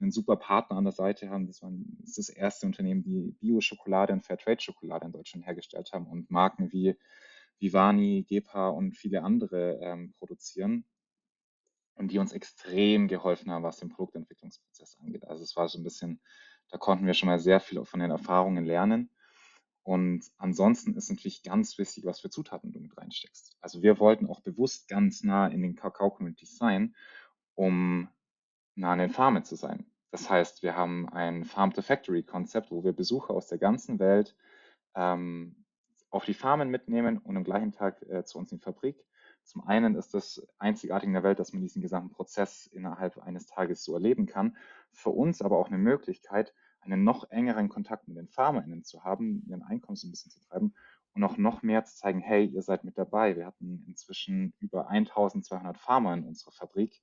einen super Partner an der Seite haben. Das, war, das ist das erste Unternehmen, die Bio-Schokolade und Fairtrade-Schokolade in Deutschland hergestellt haben und Marken wie Vivani, Gepa und viele andere ähm, produzieren und die uns extrem geholfen haben, was den Produktentwicklungsprozess angeht. Also es war so ein bisschen da konnten wir schon mal sehr viel von den Erfahrungen lernen. Und ansonsten ist natürlich ganz wichtig, was für Zutaten du mit reinsteckst. Also wir wollten auch bewusst ganz nah in den Kakao-Communities sein, um nah an den Farmen zu sein. Das heißt, wir haben ein Farm-to-Factory-Konzept, wo wir Besucher aus der ganzen Welt ähm, auf die Farmen mitnehmen und am gleichen Tag äh, zu uns in die Fabrik. Zum einen ist das einzigartig in der Welt, dass man diesen gesamten Prozess innerhalb eines Tages so erleben kann. Für uns aber auch eine Möglichkeit, einen noch engeren Kontakt mit den FarmerInnen zu haben, ihren Einkommen so ein bisschen zu treiben und auch noch mehr zu zeigen, hey, ihr seid mit dabei. Wir hatten inzwischen über 1200 Farmer in unserer Fabrik.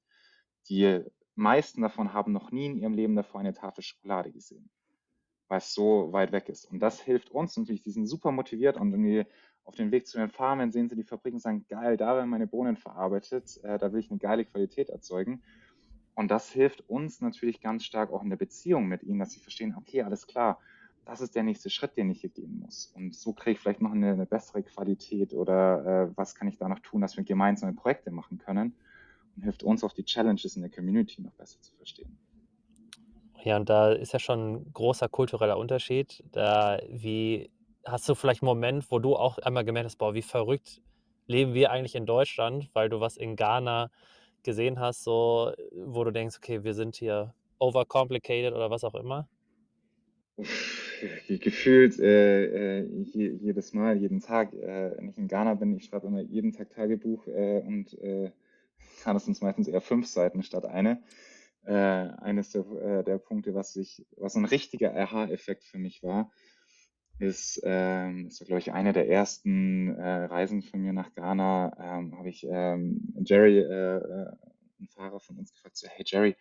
Die meisten davon haben noch nie in ihrem Leben davor eine Tafel Schokolade gesehen, weil es so weit weg ist. Und das hilft uns natürlich, die sind super motiviert und irgendwie auf dem Weg zu den Farmen sehen sie die Fabrik und sagen, geil, da werden meine Bohnen verarbeitet, äh, da will ich eine geile Qualität erzeugen. Und das hilft uns natürlich ganz stark auch in der Beziehung mit ihnen, dass sie verstehen, okay, alles klar, das ist der nächste Schritt, den ich hier gehen muss. Und so kriege ich vielleicht noch eine, eine bessere Qualität oder äh, was kann ich da noch tun, dass wir gemeinsame Projekte machen können und hilft uns auch die Challenges in der Community noch besser zu verstehen.
Ja, und da ist ja schon ein großer kultureller Unterschied. Da, wie hast du vielleicht einen Moment, wo du auch einmal gemerkt hast, boah, wie verrückt leben wir eigentlich in Deutschland, weil du was in Ghana gesehen hast, so, wo du denkst, okay, wir sind hier overcomplicated oder was auch immer?
gefühlt äh, äh, je, jedes Mal, jeden Tag, äh, wenn ich in Ghana bin, ich schreibe immer jeden Tag Tagebuch äh, und äh, das sind meistens eher fünf Seiten statt eine. Äh, eines der, äh, der Punkte, was ich, was ein richtiger Aha-Effekt für mich war, ist, ähm, war glaube ich eine der ersten äh, Reisen von mir nach Ghana, ähm, habe ich ähm, Jerry, äh, äh, einen Fahrer von uns gefragt, so, hey Jerry,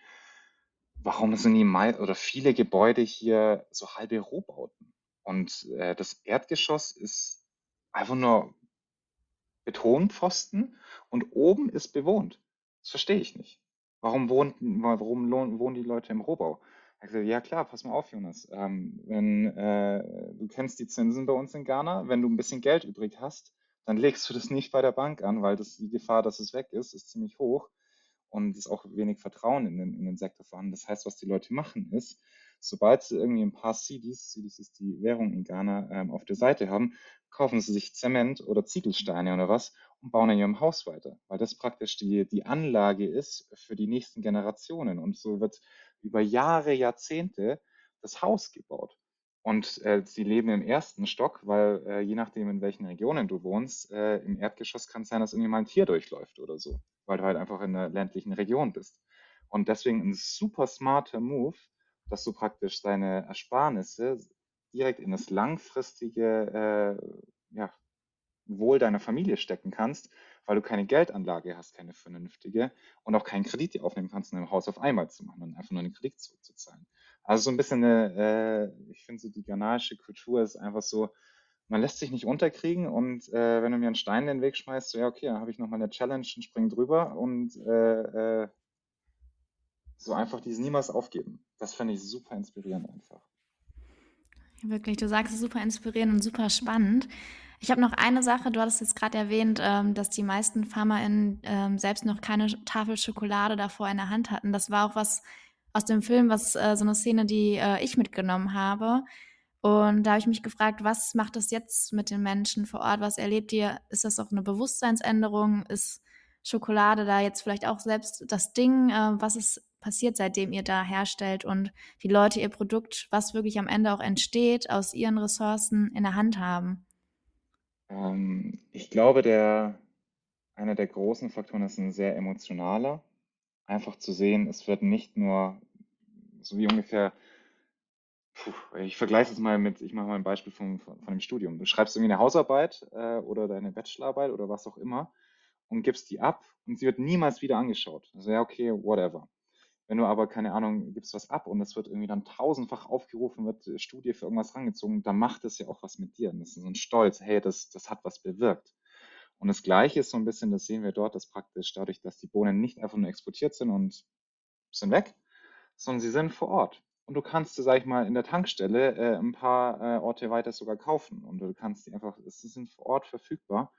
warum sind die mei oder viele Gebäude hier so halbe Rohbauten? Und äh, das Erdgeschoss ist einfach nur Betonpfosten und oben ist bewohnt. Das verstehe ich nicht. Warum wohnen, warum wohnen die Leute im Rohbau? Er gesagt, ja klar, pass mal auf, Jonas. Ähm, wenn äh, du kennst die Zinsen bei uns in Ghana, wenn du ein bisschen Geld übrig hast, dann legst du das nicht bei der Bank an, weil das, die Gefahr, dass es weg ist, ist ziemlich hoch und es ist auch wenig Vertrauen in den, in den Sektor vorhanden. Das heißt, was die Leute machen ist, sobald sie irgendwie ein paar CDs, CDs ist die Währung in Ghana, ähm, auf der Seite haben, kaufen sie sich Zement oder Ziegelsteine oder was und bauen in ihrem Haus weiter, weil das praktisch die, die Anlage ist für die nächsten Generationen. Und so wird über Jahre, Jahrzehnte das Haus gebaut. Und äh, sie leben im ersten Stock, weil äh, je nachdem, in welchen Regionen du wohnst, äh, im Erdgeschoss kann es sein, dass irgendwie mal ein Tier durchläuft oder so, weil du halt einfach in einer ländlichen Region bist. Und deswegen ein super smarter Move, dass du praktisch deine Ersparnisse direkt in das langfristige äh, ja, Wohl deiner Familie stecken kannst, weil du keine Geldanlage hast, keine vernünftige und auch keinen Kredit dir aufnehmen kannst, um ein Haus auf einmal zu machen und einfach nur den Kredit zurückzuzahlen. Also so ein bisschen eine, äh, ich finde so die ghanaische Kultur ist einfach so, man lässt sich nicht unterkriegen und äh, wenn du mir einen Stein in den Weg schmeißt, so ja okay, dann habe ich nochmal eine Challenge und spring drüber und äh, äh, so einfach dieses niemals aufgeben. Das finde ich super inspirierend einfach.
Wirklich, du sagst es super inspirierend und super spannend. Ich habe noch eine Sache, du hattest jetzt gerade erwähnt, ähm, dass die meisten FarmerInnen ähm, selbst noch keine Tafel Schokolade davor in der Hand hatten. Das war auch was aus dem Film, was äh, so eine Szene, die äh, ich mitgenommen habe. Und da habe ich mich gefragt, was macht das jetzt mit den Menschen vor Ort? Was erlebt ihr? Ist das auch eine Bewusstseinsänderung? Ist Schokolade da jetzt vielleicht auch selbst das Ding? Äh, was ist passiert, seitdem ihr da herstellt und die Leute ihr Produkt, was wirklich am Ende auch entsteht, aus ihren Ressourcen in der Hand haben?
Ähm, ich glaube, der, einer der großen Faktoren ist ein sehr emotionaler. Einfach zu sehen, es wird nicht nur so wie ungefähr, puh, ich vergleiche es mal mit, ich mache mal ein Beispiel von, von, von dem Studium. Du schreibst irgendwie eine Hausarbeit äh, oder deine Bachelorarbeit oder was auch immer und gibst die ab und sie wird niemals wieder angeschaut. Also ja, okay, whatever. Wenn du aber, keine Ahnung, gibst was ab und es wird irgendwie dann tausendfach aufgerufen, wird äh, Studie für irgendwas rangezogen, dann macht das ja auch was mit dir. Und das ist so ein Stolz, hey, das, das hat was bewirkt. Und das Gleiche ist so ein bisschen, das sehen wir dort, dass praktisch dadurch, dass die Bohnen nicht einfach nur exportiert sind und sind weg, sondern sie sind vor Ort. Und du kannst sie, sag ich mal, in der Tankstelle äh, ein paar äh, Orte weiter sogar kaufen. Und du kannst die einfach, sie sind vor Ort verfügbar.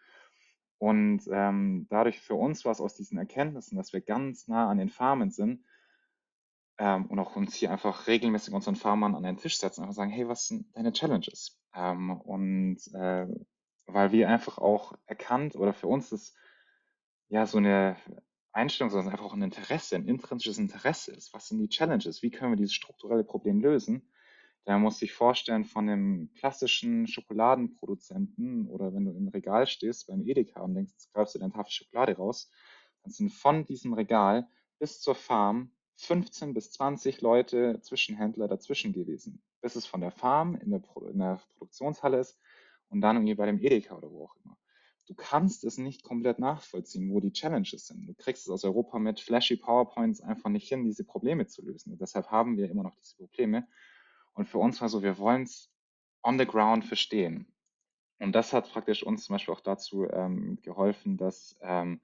Und ähm, dadurch für uns war es aus diesen Erkenntnissen, dass wir ganz nah an den Farmen sind, ähm, und auch uns hier einfach regelmäßig unseren Farmern an den Tisch setzen, einfach sagen, hey, was sind deine Challenges? Ähm, und äh, weil wir einfach auch erkannt oder für uns ist ja so eine Einstellung, sondern einfach auch ein Interesse, ein intrinsisches Interesse ist. Was sind die Challenges? Wie können wir dieses strukturelle Problem lösen? Da muss ich vorstellen, von dem klassischen Schokoladenproduzenten oder wenn du im Regal stehst beim Edeka und denkst, greifst du deine Tafel Schokolade raus, dann sind von diesem Regal bis zur Farm 15 bis 20 Leute, Zwischenhändler dazwischen gewesen, bis es von der Farm in der, Pro in der Produktionshalle ist und dann irgendwie bei dem Edeka oder wo auch immer. Du kannst es nicht komplett nachvollziehen, wo die Challenges sind. Du kriegst es aus Europa mit flashy PowerPoints einfach nicht hin, diese Probleme zu lösen. Und deshalb haben wir immer noch diese Probleme. Und für uns war so, wir wollen es on the ground verstehen. Und das hat praktisch uns zum Beispiel auch dazu ähm, geholfen, dass ähm,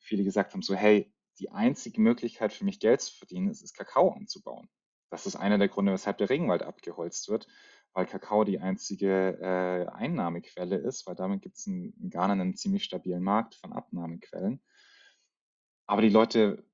viele gesagt haben, so hey, die einzige Möglichkeit für mich Geld zu verdienen ist, ist Kakao anzubauen. Das ist einer der Gründe, weshalb der Regenwald abgeholzt wird, weil Kakao die einzige äh, Einnahmequelle ist, weil damit gibt es in, Ghana einen ziemlich stabilen Markt von Abnahmequellen. Aber die Leute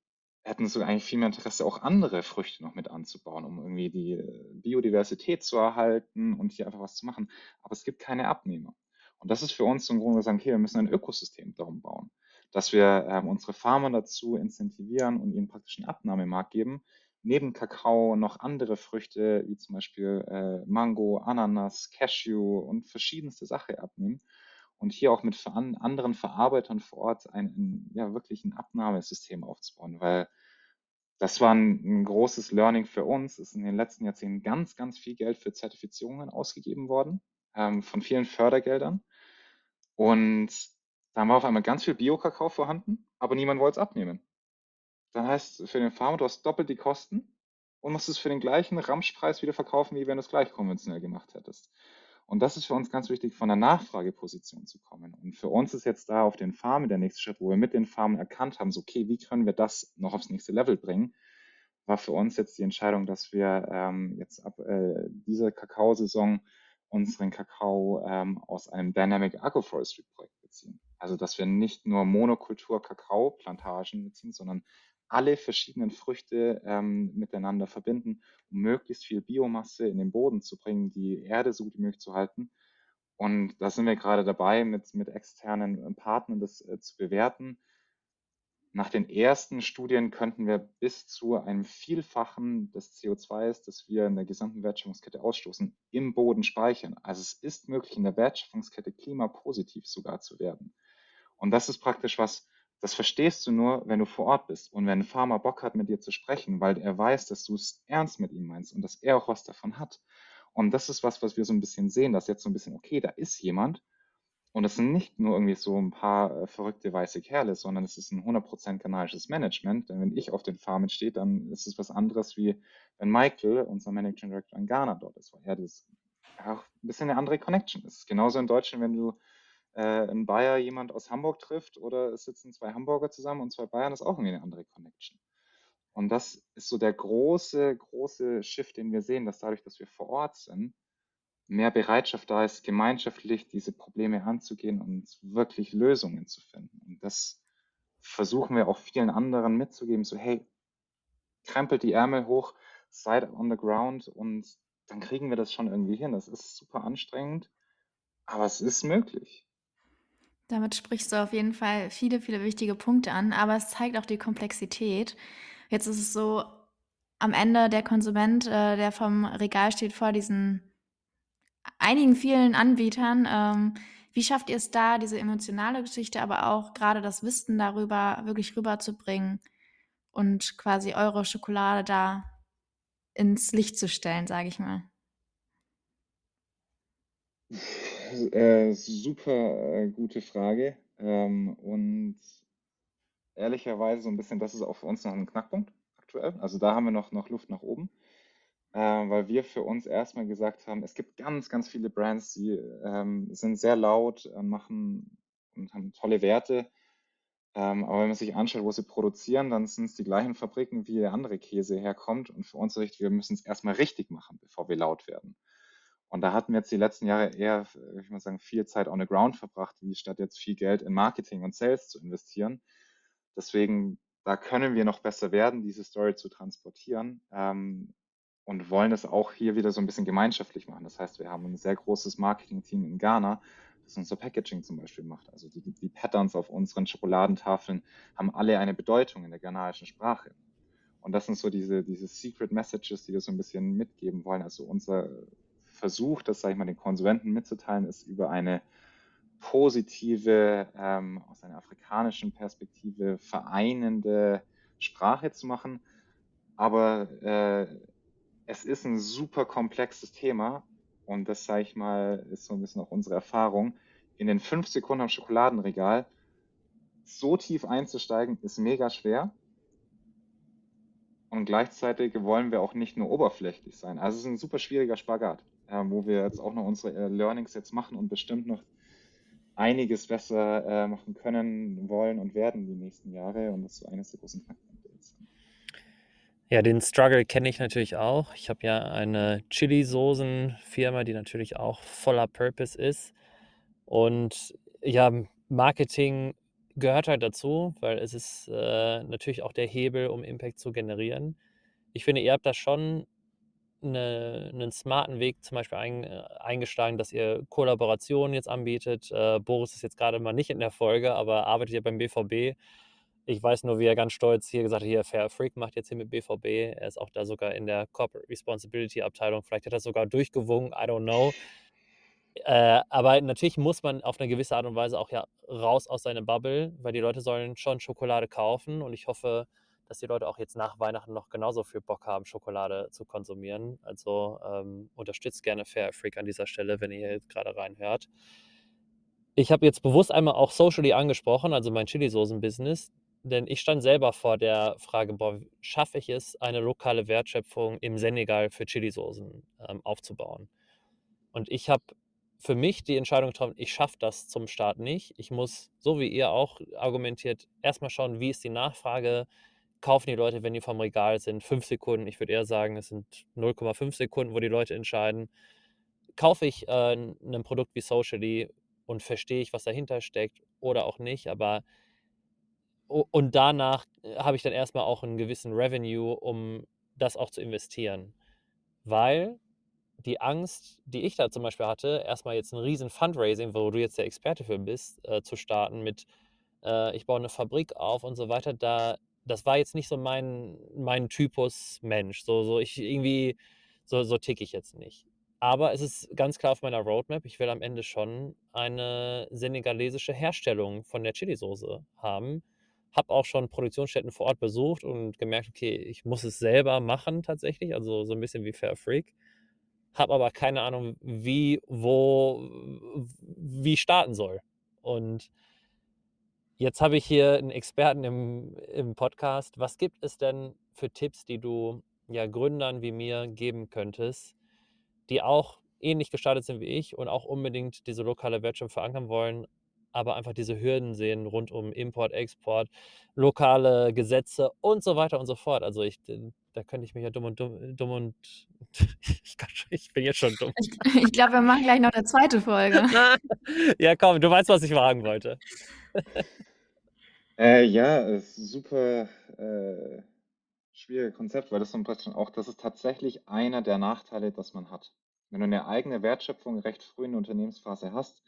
hätten so eigentlich viel mehr Interesse, auch andere Früchte noch mit anzubauen, um irgendwie die äh, Biodiversität zu erhalten und hier einfach was zu machen. Aber es gibt keine Abnehmer. Und das ist für uns so ein Grund, wir sagen, okay, wir müssen ein Ökosystem darum bauen dass wir ähm, unsere Farmer dazu incentivieren und ihnen praktisch einen Abnahmemarkt geben, neben Kakao noch andere Früchte, wie zum Beispiel äh, Mango, Ananas, Cashew und verschiedenste Sachen abnehmen. Und hier auch mit anderen Verarbeitern vor Ort ein, ein ja, wirklich ein Abnahmesystem aufzubauen, weil das war ein, ein, großes Learning für uns. Es ist in den letzten Jahrzehnten ganz, ganz viel Geld für Zertifizierungen ausgegeben worden, ähm, von vielen Fördergeldern. Und dann war auf einmal ganz viel Bio-Kakao vorhanden, aber niemand wollte es abnehmen. Dann heißt für den Farmer, du hast doppelt die Kosten und musst es für den gleichen Ramschpreis wieder verkaufen, wie wenn du es gleich konventionell gemacht hättest. Und das ist für uns ganz wichtig, von der Nachfrageposition zu kommen. Und für uns ist jetzt da auf den Farmen der nächste Schritt, wo wir mit den Farmen erkannt haben, so, okay, wie können wir das noch aufs nächste Level bringen, war für uns jetzt die Entscheidung, dass wir ähm, jetzt ab äh, dieser Kakaosaison unseren Kakao ähm, aus einem Dynamic Agroforestry Projekt beziehen. Also, dass wir nicht nur Monokultur Kakaoplantagen beziehen, sondern alle verschiedenen Früchte ähm, miteinander verbinden, um möglichst viel Biomasse in den Boden zu bringen, die Erde so gut wie möglich zu halten. Und da sind wir gerade dabei, mit, mit externen äh, Partnern das äh, zu bewerten. Nach den ersten Studien könnten wir bis zu einem Vielfachen des CO2s, das wir in der gesamten Wertschöpfungskette ausstoßen, im Boden speichern. Also es ist möglich, in der Wertschöpfungskette klimapositiv sogar zu werden. Und das ist praktisch was, das verstehst du nur, wenn du vor Ort bist und wenn ein Farmer Bock hat, mit dir zu sprechen, weil er weiß, dass du es ernst mit ihm meinst und dass er auch was davon hat. Und das ist was, was wir so ein bisschen sehen, dass jetzt so ein bisschen, okay, da ist jemand und es sind nicht nur irgendwie so ein paar äh, verrückte weiße Kerle, sondern es ist ein 100% kanadisches Management. Denn wenn ich auf den Farmen stehe, dann ist es was anderes, wie wenn Michael, unser Managing Director in Ghana dort ist, weil er das auch ein bisschen eine andere Connection ist. Genauso in Deutschland, wenn du äh, in Bayer jemand aus Hamburg trifft oder es sitzen zwei Hamburger zusammen und zwei Bayern, ist auch irgendwie eine andere Connection. Und das ist so der große, große Shift, den wir sehen, dass dadurch, dass wir vor Ort sind, mehr Bereitschaft da ist, gemeinschaftlich diese Probleme anzugehen und wirklich Lösungen zu finden. Und das versuchen wir auch vielen anderen mitzugeben, so hey, krempelt die Ärmel hoch, seid on the ground und dann kriegen wir das schon irgendwie hin. Das ist super anstrengend, aber es ist möglich.
Damit sprichst du auf jeden Fall viele, viele wichtige Punkte an, aber es zeigt auch die Komplexität. Jetzt ist es so, am Ende der Konsument, äh, der vom Regal steht vor diesen einigen vielen Anbietern. Ähm, wie schafft ihr es da, diese emotionale Geschichte, aber auch gerade das Wissen darüber wirklich rüberzubringen und quasi eure Schokolade da ins Licht zu stellen, sage ich mal?
Äh, super äh, gute Frage. Ähm, und ehrlicherweise so ein bisschen, das ist auch für uns noch ein Knackpunkt aktuell. Also da haben wir noch, noch Luft nach oben, äh, weil wir für uns erstmal gesagt haben, es gibt ganz, ganz viele Brands, die ähm, sind sehr laut, äh, machen und haben tolle Werte. Ähm, aber wenn man sich anschaut, wo sie produzieren, dann sind es die gleichen Fabriken, wie der andere Käse herkommt. Und für uns ist wir müssen es erstmal richtig machen, bevor wir laut werden. Und da hatten wir jetzt die letzten Jahre eher, ich muss sagen, viel Zeit on the ground verbracht, wie statt jetzt viel Geld in Marketing und Sales zu investieren. Deswegen, da können wir noch besser werden, diese Story zu transportieren ähm, und wollen das auch hier wieder so ein bisschen gemeinschaftlich machen. Das heißt, wir haben ein sehr großes Marketing-Team in Ghana, das unser Packaging zum Beispiel macht. Also die, die Patterns auf unseren Schokoladentafeln haben alle eine Bedeutung in der ghanaischen Sprache. Und das sind so diese, diese Secret Messages, die wir so ein bisschen mitgeben wollen. Also unser versucht, das sage ich mal den Konsumenten mitzuteilen, ist über eine positive, ähm, aus einer afrikanischen Perspektive vereinende Sprache zu machen. Aber äh, es ist ein super komplexes Thema und das, sage ich mal, ist so ein bisschen auch unsere Erfahrung. In den fünf Sekunden am Schokoladenregal so tief einzusteigen, ist mega schwer. Und gleichzeitig wollen wir auch nicht nur oberflächlich sein. Also es ist ein super schwieriger Spagat äh, wo wir jetzt auch noch unsere äh, Learnings jetzt machen und bestimmt noch einiges besser äh, machen können, wollen und werden die nächsten Jahre. Und das ist so eines der großen jetzt.
Ja, den Struggle kenne ich natürlich auch. Ich habe ja eine Chili-Soßen-Firma, die natürlich auch voller Purpose ist. Und ja, Marketing gehört halt dazu, weil es ist äh, natürlich auch der Hebel, um Impact zu generieren. Ich finde, ihr habt da schon eine, einen smarten Weg zum Beispiel ein, äh, eingeschlagen, dass ihr Kollaborationen jetzt anbietet. Äh, Boris ist jetzt gerade mal nicht in der Folge, aber arbeitet ja beim BVB. Ich weiß nur, wie er ganz stolz hier gesagt hat, hier Fair Freak macht jetzt hier mit BVB. Er ist auch da sogar in der Corporate Responsibility Abteilung. Vielleicht hat er sogar durchgewungen, I don't know. Äh, aber natürlich muss man auf eine gewisse Art und Weise auch ja raus aus seiner Bubble, weil die Leute sollen schon Schokolade kaufen und ich hoffe, dass die Leute auch jetzt nach Weihnachten noch genauso viel Bock haben, Schokolade zu konsumieren. Also ähm, unterstützt gerne Fair Freak an dieser Stelle, wenn ihr jetzt gerade reinhört. Ich habe jetzt bewusst einmal auch Socially angesprochen, also mein Chili-Soßen-Business, denn ich stand selber vor der Frage, boah, schaffe ich es, eine lokale Wertschöpfung im Senegal für Chili-Soßen ähm, aufzubauen? Und ich habe für mich die Entscheidung getroffen, ich schaffe das zum Start nicht. Ich muss, so wie ihr auch argumentiert, erstmal schauen, wie ist die Nachfrage, kaufen die Leute, wenn die vom Regal sind, fünf Sekunden. Ich würde eher sagen, es sind 0,5 Sekunden, wo die Leute entscheiden. Kaufe ich äh, ein Produkt wie Socially und verstehe ich, was dahinter steckt oder auch nicht, aber und danach äh, habe ich dann erstmal auch einen gewissen Revenue, um das auch zu investieren. Weil die Angst, die ich da zum Beispiel hatte, erstmal jetzt ein riesen Fundraising, wo du jetzt der Experte für bist, äh, zu starten mit, äh, ich baue eine Fabrik auf und so weiter, da, das war jetzt nicht so mein, mein Typus Mensch. So, so ich irgendwie, so, so tick ich jetzt nicht. Aber es ist ganz klar auf meiner Roadmap, ich will am Ende schon eine senegalesische Herstellung von der Chili-Soße haben. Habe auch schon Produktionsstätten vor Ort besucht und gemerkt, okay, ich muss es selber machen tatsächlich, also so ein bisschen wie Fair Freak habe aber keine Ahnung, wie, wo, wie starten soll. Und jetzt habe ich hier einen Experten im, im Podcast. Was gibt es denn für Tipps, die du ja Gründern wie mir geben könntest, die auch ähnlich gestartet sind wie ich und auch unbedingt diese lokale Wertschöpfung verankern wollen, aber einfach diese Hürden sehen rund um Import, Export, lokale Gesetze und so weiter und so fort. Also ich, da könnte ich mich ja dumm und dumm, dumm und ich, schon, ich, bin jetzt schon dumm.
Ich, ich glaube, wir machen gleich noch eine zweite Folge.
ja, komm, du weißt, was ich fragen wollte.
äh, ja, super äh, schwieriges Konzept, weil das so ein bisschen auch, das ist tatsächlich einer der Nachteile, dass man hat. Wenn du eine eigene Wertschöpfung recht früh in der Unternehmensphase hast,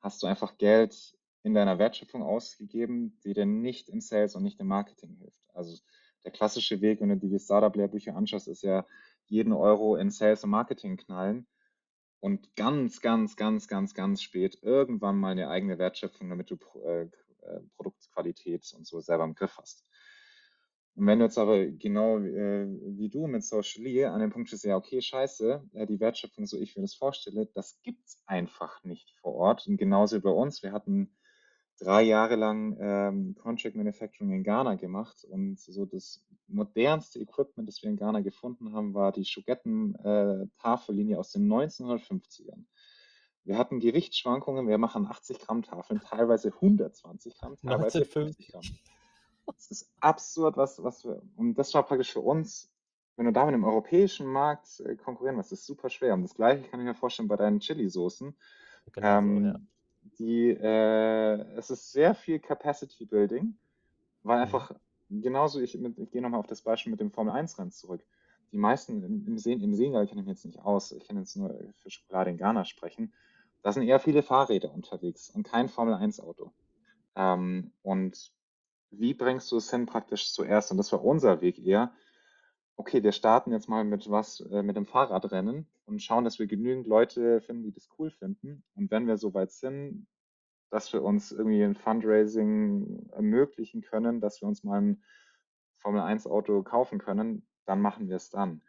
hast du einfach Geld in deiner Wertschöpfung ausgegeben, die dir nicht im Sales und nicht im Marketing hilft. Also der klassische Weg, wenn du die Startup-Lehrbücher anschaust, ist ja jeden Euro in Sales und Marketing knallen und ganz, ganz, ganz, ganz, ganz spät irgendwann mal eine eigene Wertschöpfung, damit du äh, äh, Produktqualität und so selber im Griff hast. Und wenn du jetzt aber genau äh, wie du mit Socially an dem Punkt bist, ja, okay, scheiße, äh, die Wertschöpfung, so ich mir das vorstelle, das gibt es einfach nicht vor Ort. Und genauso bei uns, wir hatten drei Jahre lang ähm, Contract Manufacturing in Ghana gemacht und so das modernste Equipment, das wir in Ghana gefunden haben, war die Schugetten-Tafellinie äh, aus den 1950ern. Wir hatten Gewichtsschwankungen, wir machen 80 Gramm Tafeln, teilweise 120 Gramm, teilweise 50 Gramm. Das ist absurd, was, was wir, und das war praktisch für uns, wenn du da mit dem europäischen Markt äh, konkurrieren willst, ist super schwer. Und das Gleiche kann ich mir vorstellen bei deinen Chili-Soßen. Genau ähm, so, ja. Die, äh, es ist sehr viel Capacity Building, weil mhm. einfach genauso, ich, ich gehe nochmal auf das Beispiel mit dem Formel 1-Rennen zurück. Die meisten im, im, Seen, im Senegal kenne ich mich jetzt nicht aus, ich kann jetzt nur für Schokolade in Ghana sprechen. Da sind eher viele Fahrräder unterwegs und kein Formel 1-Auto. Ähm, und wie bringst du es hin praktisch zuerst? Und das war unser Weg eher. Okay, wir starten jetzt mal mit was, äh, mit dem Fahrradrennen und schauen, dass wir genügend Leute finden, die das cool finden. Und wenn wir so weit sind, dass wir uns irgendwie ein Fundraising ermöglichen können, dass wir uns mal ein Formel 1 Auto kaufen können, dann machen wir es dann.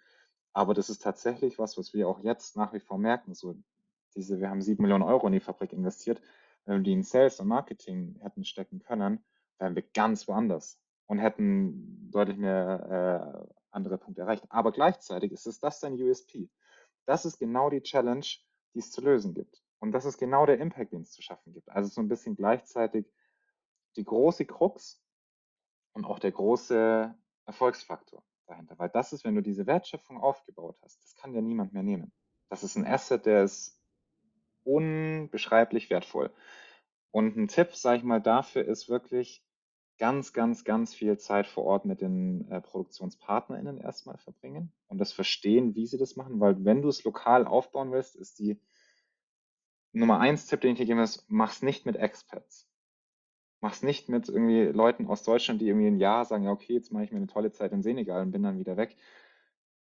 Aber das ist tatsächlich was, was wir auch jetzt nach wie vor merken. So diese, wir haben sieben Millionen Euro in die Fabrik investiert. Wenn wir die in Sales und Marketing hätten stecken können, wären wir ganz woanders und hätten deutlich mehr äh, andere Punkte erreicht. Aber gleichzeitig ist es das dein USP. Das ist genau die Challenge, die es zu lösen gibt. Und das ist genau der Impact, den es zu schaffen gibt. Also so ein bisschen gleichzeitig die große Krux und auch der große Erfolgsfaktor dahinter. Weil das ist, wenn du diese Wertschöpfung aufgebaut hast, das kann dir niemand mehr nehmen. Das ist ein Asset, der ist unbeschreiblich wertvoll. Und ein Tipp, sage ich mal, dafür ist wirklich, ganz, ganz, ganz viel Zeit vor Ort mit den äh, ProduktionspartnerInnen erstmal verbringen und das verstehen, wie sie das machen, weil wenn du es lokal aufbauen willst, ist die Nummer eins Tipp, den ich dir gebe, ist, mach's nicht mit Expats. Mach's nicht mit irgendwie Leuten aus Deutschland, die irgendwie ein Jahr sagen, ja, okay, jetzt mache ich mir eine tolle Zeit in Senegal und bin dann wieder weg.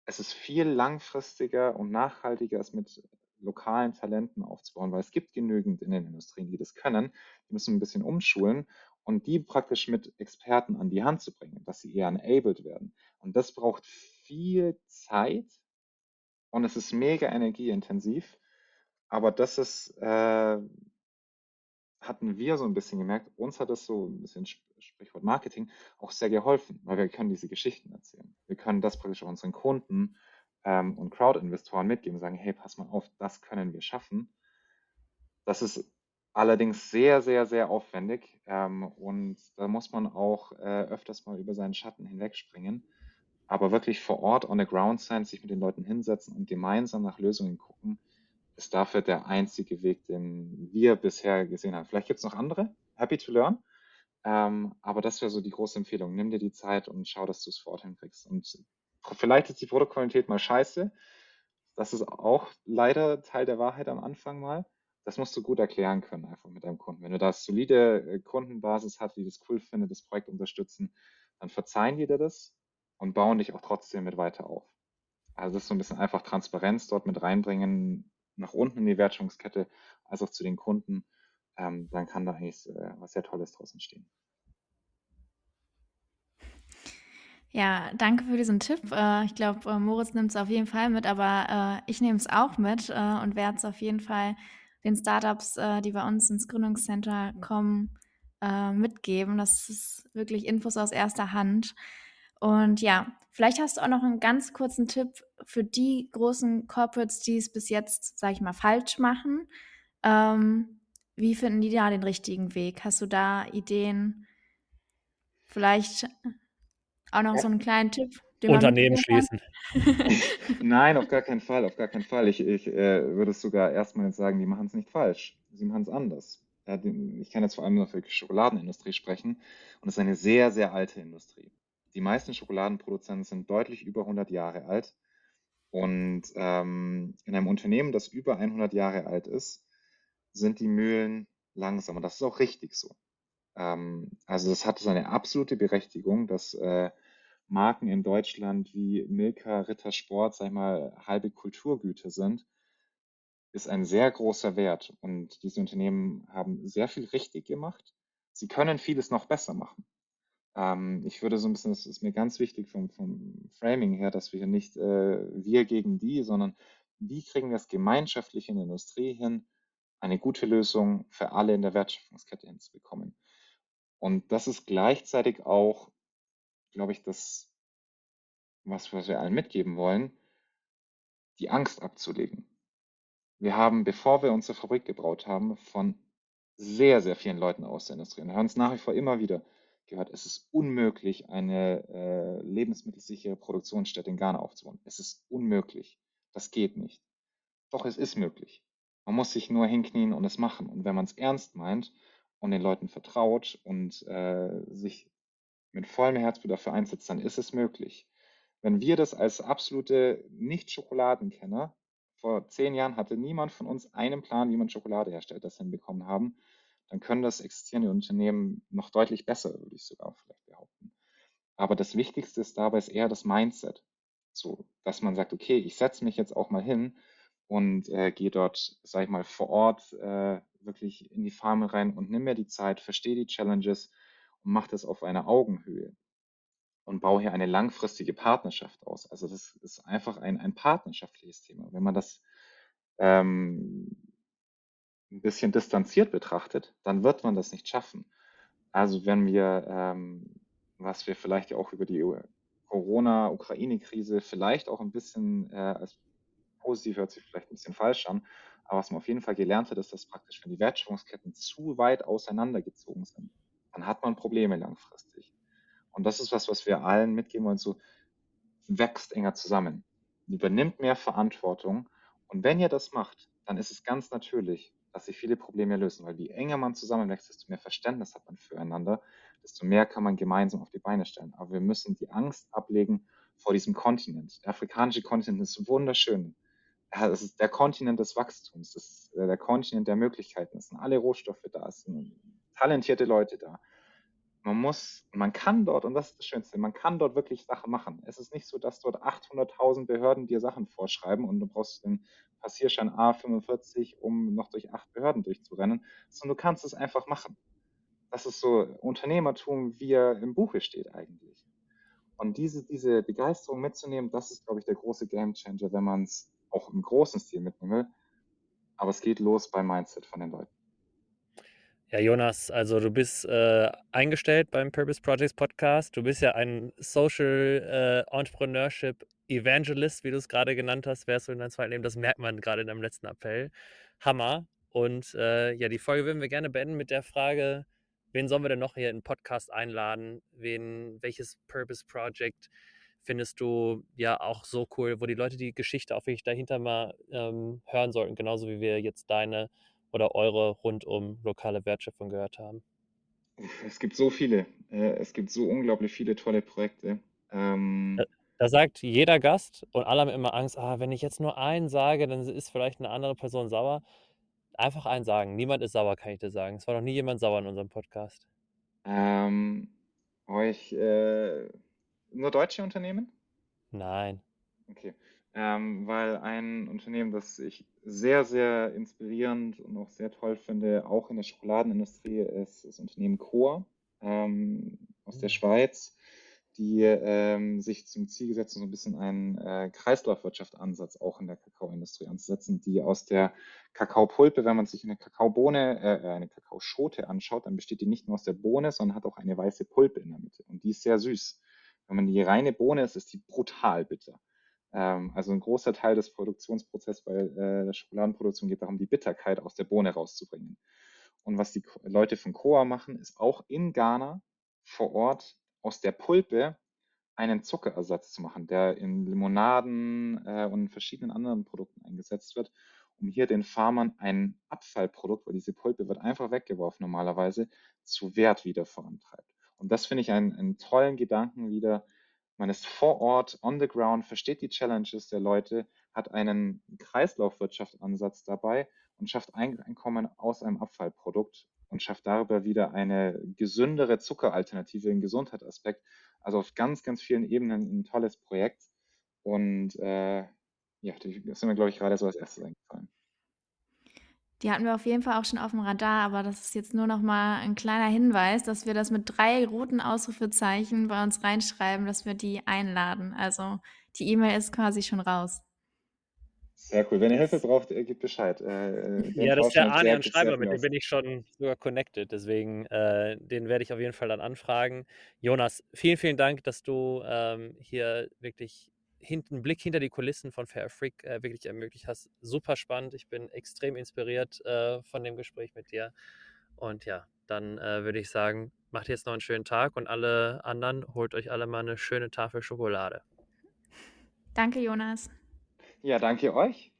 Es ist viel langfristiger und nachhaltiger, es mit lokalen Talenten aufzubauen, weil es gibt genügend in den Industrien, die das können. Die müssen ein bisschen umschulen und die praktisch mit Experten an die Hand zu bringen, dass sie eher enabled werden. Und das braucht viel Zeit und es ist mega energieintensiv. Aber das ist, äh, hatten wir so ein bisschen gemerkt, uns hat das so ein bisschen Sprichwort Marketing auch sehr geholfen, weil wir können diese Geschichten erzählen. Wir können das praktisch auch unseren Kunden ähm, und Crowd-Investoren mitgeben, sagen, hey, pass mal auf, das können wir schaffen. Das ist allerdings sehr, sehr, sehr aufwendig ähm, und da muss man auch äh, öfters mal über seinen Schatten hinwegspringen. Aber wirklich vor Ort on the ground sein, sich mit den Leuten hinsetzen und gemeinsam nach Lösungen gucken, ist dafür der einzige Weg, den wir bisher gesehen haben. Vielleicht gibt es noch andere. Happy to learn. Ähm, aber das wäre so die große Empfehlung. Nimm dir die Zeit und schau, dass du es vor Ort hinkriegst. Und vielleicht ist die Produktqualität mal scheiße. Das ist auch leider Teil der Wahrheit am Anfang mal. Das musst du gut erklären können, einfach mit deinem Kunden. Wenn du da solide äh, Kundenbasis hast, die das cool findet, das Projekt unterstützen, dann verzeihen die dir das und bauen dich auch trotzdem mit weiter auf. Also das ist so ein bisschen einfach Transparenz dort mit reinbringen, nach unten in die Wertschöpfungskette, als auch zu den Kunden. Ähm, dann kann da eigentlich äh, was sehr Tolles draus entstehen.
Ja, danke für diesen Tipp. Äh, ich glaube, äh, Moritz nimmt es auf jeden Fall mit, aber äh, ich nehme es auch mit und werde es auf jeden Fall den Startups, die bei uns ins Gründungscenter kommen, mitgeben. Das ist wirklich Infos aus erster Hand. Und ja, vielleicht hast du auch noch einen ganz kurzen Tipp für die großen Corporates, die es bis jetzt, sage ich mal, falsch machen. Ähm, wie finden die da den richtigen Weg? Hast du da Ideen? Vielleicht auch noch so einen kleinen Tipp.
Unternehmen schließen.
Nein, auf gar keinen Fall, auf gar keinen Fall. Ich, ich äh, würde es sogar erstmal sagen, die machen es nicht falsch. Sie machen es anders. Ja, die, ich kann jetzt vor allem nur für die Schokoladenindustrie sprechen und es ist eine sehr, sehr alte Industrie. Die meisten Schokoladenproduzenten sind deutlich über 100 Jahre alt und ähm, in einem Unternehmen, das über 100 Jahre alt ist, sind die Mühlen langsam und das ist auch richtig so. Ähm, also das hat seine absolute Berechtigung, dass äh, Marken in Deutschland wie Milka, Rittersport, sag ich mal, halbe Kulturgüter sind, ist ein sehr großer Wert. Und diese Unternehmen haben sehr viel richtig gemacht. Sie können vieles noch besser machen. Ähm, ich würde so ein bisschen, das ist mir ganz wichtig vom, vom Framing her, dass wir hier nicht äh, wir gegen die, sondern wie kriegen wir es gemeinschaftlich in der Industrie hin, eine gute Lösung für alle in der Wertschöpfungskette hinzubekommen. Und das ist gleichzeitig auch, glaube ich, das, was, was wir allen mitgeben wollen, die Angst abzulegen. Wir haben, bevor wir unsere Fabrik gebaut haben, von sehr, sehr vielen Leuten aus der Industrie, und hören es nach wie vor immer wieder, gehört, es ist unmöglich, eine äh, lebensmittelsichere Produktionsstätte in Ghana aufzubauen. Es ist unmöglich. Das geht nicht. Doch es ist möglich. Man muss sich nur hinknien und es machen. Und wenn man es ernst meint und den Leuten vertraut und äh, sich mit vollem Herzblut dafür einsetzt, dann ist es möglich. Wenn wir das als absolute Nicht-Schokoladenkenner vor zehn Jahren hatte niemand von uns einen Plan, wie man Schokolade herstellt, das hinbekommen haben, dann können das existierende Unternehmen noch deutlich besser, würde ich sogar vielleicht behaupten. Aber das Wichtigste ist dabei ist eher das Mindset. So, dass man sagt, okay, ich setze mich jetzt auch mal hin und äh, gehe dort, sage ich mal, vor Ort äh, wirklich in die Farme rein und nimm mir die Zeit, verstehe die Challenges und mache das auf einer Augenhöhe und baue hier eine langfristige Partnerschaft aus. Also das ist einfach ein, ein partnerschaftliches Thema. Wenn man das ähm, ein bisschen distanziert betrachtet, dann wird man das nicht schaffen. Also wenn wir, ähm, was wir vielleicht auch über die Corona-Ukraine-Krise vielleicht auch ein bisschen äh, als positiv hört sich vielleicht ein bisschen falsch an, aber was man auf jeden Fall gelernt hat, ist, dass praktisch, wenn die Wertschöpfungsketten zu weit auseinandergezogen sind, dann hat man Probleme langfristig. Und das ist was, was wir allen mitgeben wollen, so wächst enger zusammen, übernimmt mehr Verantwortung. Und wenn ihr das macht, dann ist es ganz natürlich, dass sich viele Probleme lösen, weil je enger man zusammenwächst, desto mehr Verständnis hat man füreinander, desto mehr kann man gemeinsam auf die Beine stellen. Aber wir müssen die Angst ablegen vor diesem Kontinent. Der afrikanische Kontinent ist wunderschön. Es ist der Kontinent des Wachstums, das ist äh, der Kontinent der Möglichkeiten. Es sind alle Rohstoffe da, es sind talentierte Leute da. Man muss, man kann dort, und das ist das Schönste, man kann dort wirklich Sachen machen. Es ist nicht so, dass dort 800.000 Behörden dir Sachen vorschreiben und du brauchst den Passierschein A45, um noch durch acht Behörden durchzurennen, sondern du kannst es einfach machen. Das ist so Unternehmertum, wie er im Buche steht eigentlich. Und diese, diese Begeisterung mitzunehmen, das ist, glaube ich, der große Gamechanger, wenn man es auch im großen Stil mitnehmen will. Aber es geht los beim Mindset von den Leuten.
Ja, Jonas, also du bist äh, eingestellt beim Purpose Projects Podcast. Du bist ja ein Social äh, Entrepreneurship Evangelist, wie du es gerade genannt hast, wärst du in deinem zweiten Leben. Das merkt man gerade in deinem letzten Appell. Hammer. Und äh, ja, die Folge würden wir gerne beenden mit der Frage, wen sollen wir denn noch hier in den Podcast einladen? Wen, welches Purpose Project findest du ja auch so cool, wo die Leute die Geschichte auch wirklich dahinter mal ähm, hören sollten, genauso wie wir jetzt deine oder eure rund um lokale Wertschöpfung gehört haben?
Es gibt so viele. Äh, es gibt so unglaublich viele tolle Projekte.
Ähm da, da, sagt jeder Gast und alle haben immer Angst, ah, wenn ich jetzt nur einen sage, dann ist vielleicht eine andere Person sauer. Einfach einen sagen. Niemand ist sauer, kann ich dir sagen. Es war noch nie jemand sauer in unserem Podcast.
Ähm, euch äh, nur deutsche Unternehmen?
Nein.
Okay ähm, weil ein Unternehmen, das ich sehr, sehr inspirierend und auch sehr toll finde, auch in der Schokoladenindustrie, ist das Unternehmen Coa ähm, aus der mhm. Schweiz, die ähm, sich zum Ziel gesetzt haben, so ein bisschen einen äh, Kreislaufwirtschaftsansatz auch in der Kakaoindustrie anzusetzen, die aus der Kakaopulpe, wenn man sich eine Kakaobohne, äh, eine Kakaoschote anschaut, dann besteht die nicht nur aus der Bohne, sondern hat auch eine weiße Pulpe in der Mitte und die ist sehr süß. Wenn man die reine Bohne ist, ist die brutal bitter. Ähm, also ein großer Teil des Produktionsprozesses bei äh, der Schokoladenproduktion geht darum, die Bitterkeit aus der Bohne rauszubringen. Und was die Leute von Coa machen, ist auch in Ghana vor Ort aus der Pulpe einen Zuckerersatz zu machen, der in Limonaden äh, und verschiedenen anderen Produkten eingesetzt wird, um hier den Farmern ein Abfallprodukt, weil diese Pulpe wird einfach weggeworfen normalerweise, zu Wert wieder vorantreibt. Und das finde ich einen, einen tollen Gedanken wieder, man ist vor Ort, on the ground, versteht die Challenges der Leute, hat einen Kreislaufwirtschaftsansatz dabei und schafft Einkommen aus einem Abfallprodukt und schafft darüber wieder eine gesündere Zuckeralternative im Gesundheitsaspekt. Also auf ganz, ganz vielen Ebenen ein tolles Projekt. Und äh, ja, das ist mir, glaube ich, gerade so als erstes eingefallen.
Die hatten wir auf jeden Fall auch schon auf dem Radar, aber das ist jetzt nur noch mal ein kleiner Hinweis, dass wir das mit drei roten Ausrufezeichen bei uns reinschreiben, dass wir die einladen. Also die E-Mail ist quasi schon raus.
Sehr cool. Wenn ihr Hilfe braucht, gebt Bescheid.
Äh, äh ja, das ist der Arne Schreiber, mit dem bin ich schon sogar connected. Deswegen, äh, den werde ich auf jeden Fall dann anfragen. Jonas, vielen, vielen Dank, dass du ähm, hier wirklich hinten Blick hinter die Kulissen von Fair Freak äh, wirklich ermöglicht hast. Super spannend. Ich bin extrem inspiriert äh, von dem Gespräch mit dir. Und ja, dann äh, würde ich sagen, macht jetzt noch einen schönen Tag und alle anderen holt euch alle mal eine schöne Tafel Schokolade.
Danke, Jonas.
Ja, danke euch.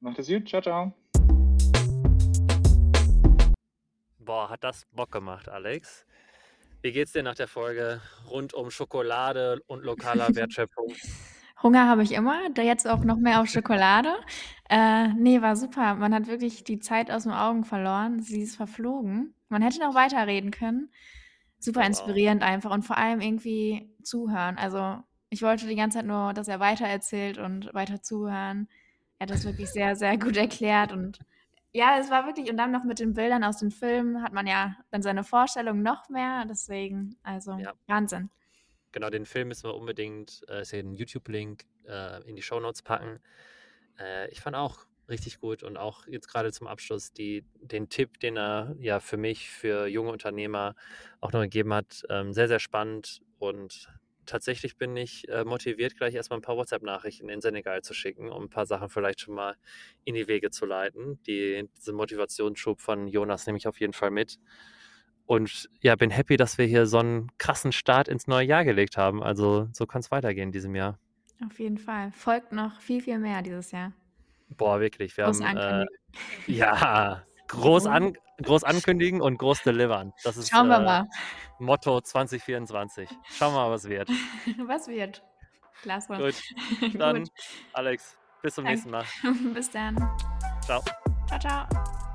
Macht es gut. Ciao, ciao.
Boah, hat das Bock gemacht, Alex. Wie geht's dir nach der Folge rund um Schokolade und lokaler Wertschöpfung?
Hunger habe ich immer, da jetzt auch noch mehr auf Schokolade. Äh, nee, war super. Man hat wirklich die Zeit aus den Augen verloren. Sie ist verflogen. Man hätte noch weiterreden können. Super inspirierend einfach und vor allem irgendwie zuhören. Also ich wollte die ganze Zeit nur, dass er weitererzählt und weiter zuhören. Er hat das wirklich sehr, sehr gut erklärt und ja, es war wirklich, und dann noch mit den Bildern aus den Filmen hat man ja dann seine Vorstellung noch mehr. Deswegen, also ja. Wahnsinn.
Genau, den Film müssen wir unbedingt, äh, ist ja ein YouTube-Link, äh, in die Shownotes packen. Äh, ich fand auch richtig gut und auch jetzt gerade zum Abschluss die, den Tipp, den er ja für mich, für junge Unternehmer auch noch gegeben hat, ähm, sehr, sehr spannend und tatsächlich bin ich äh, motiviert, gleich erstmal ein paar WhatsApp-Nachrichten in Senegal zu schicken, um ein paar Sachen vielleicht schon mal in die Wege zu leiten. Die, diesen Motivationsschub von Jonas nehme ich auf jeden Fall mit. Und ja, bin happy, dass wir hier so einen krassen Start ins neue Jahr gelegt haben. Also so kann es weitergehen in diesem Jahr.
Auf jeden Fall. Folgt noch viel, viel mehr dieses Jahr.
Boah, wirklich. Wir Groß haben, äh, ja, groß, an, groß ankündigen und groß delivern. Das ist
Schauen wir äh, mal.
Motto 2024. Schauen wir mal, was wird.
was wird. Klasse.
Gut. Dann, Gut. Alex, bis zum Danke. nächsten Mal.
bis dann.
Ciao.
Ciao, ciao.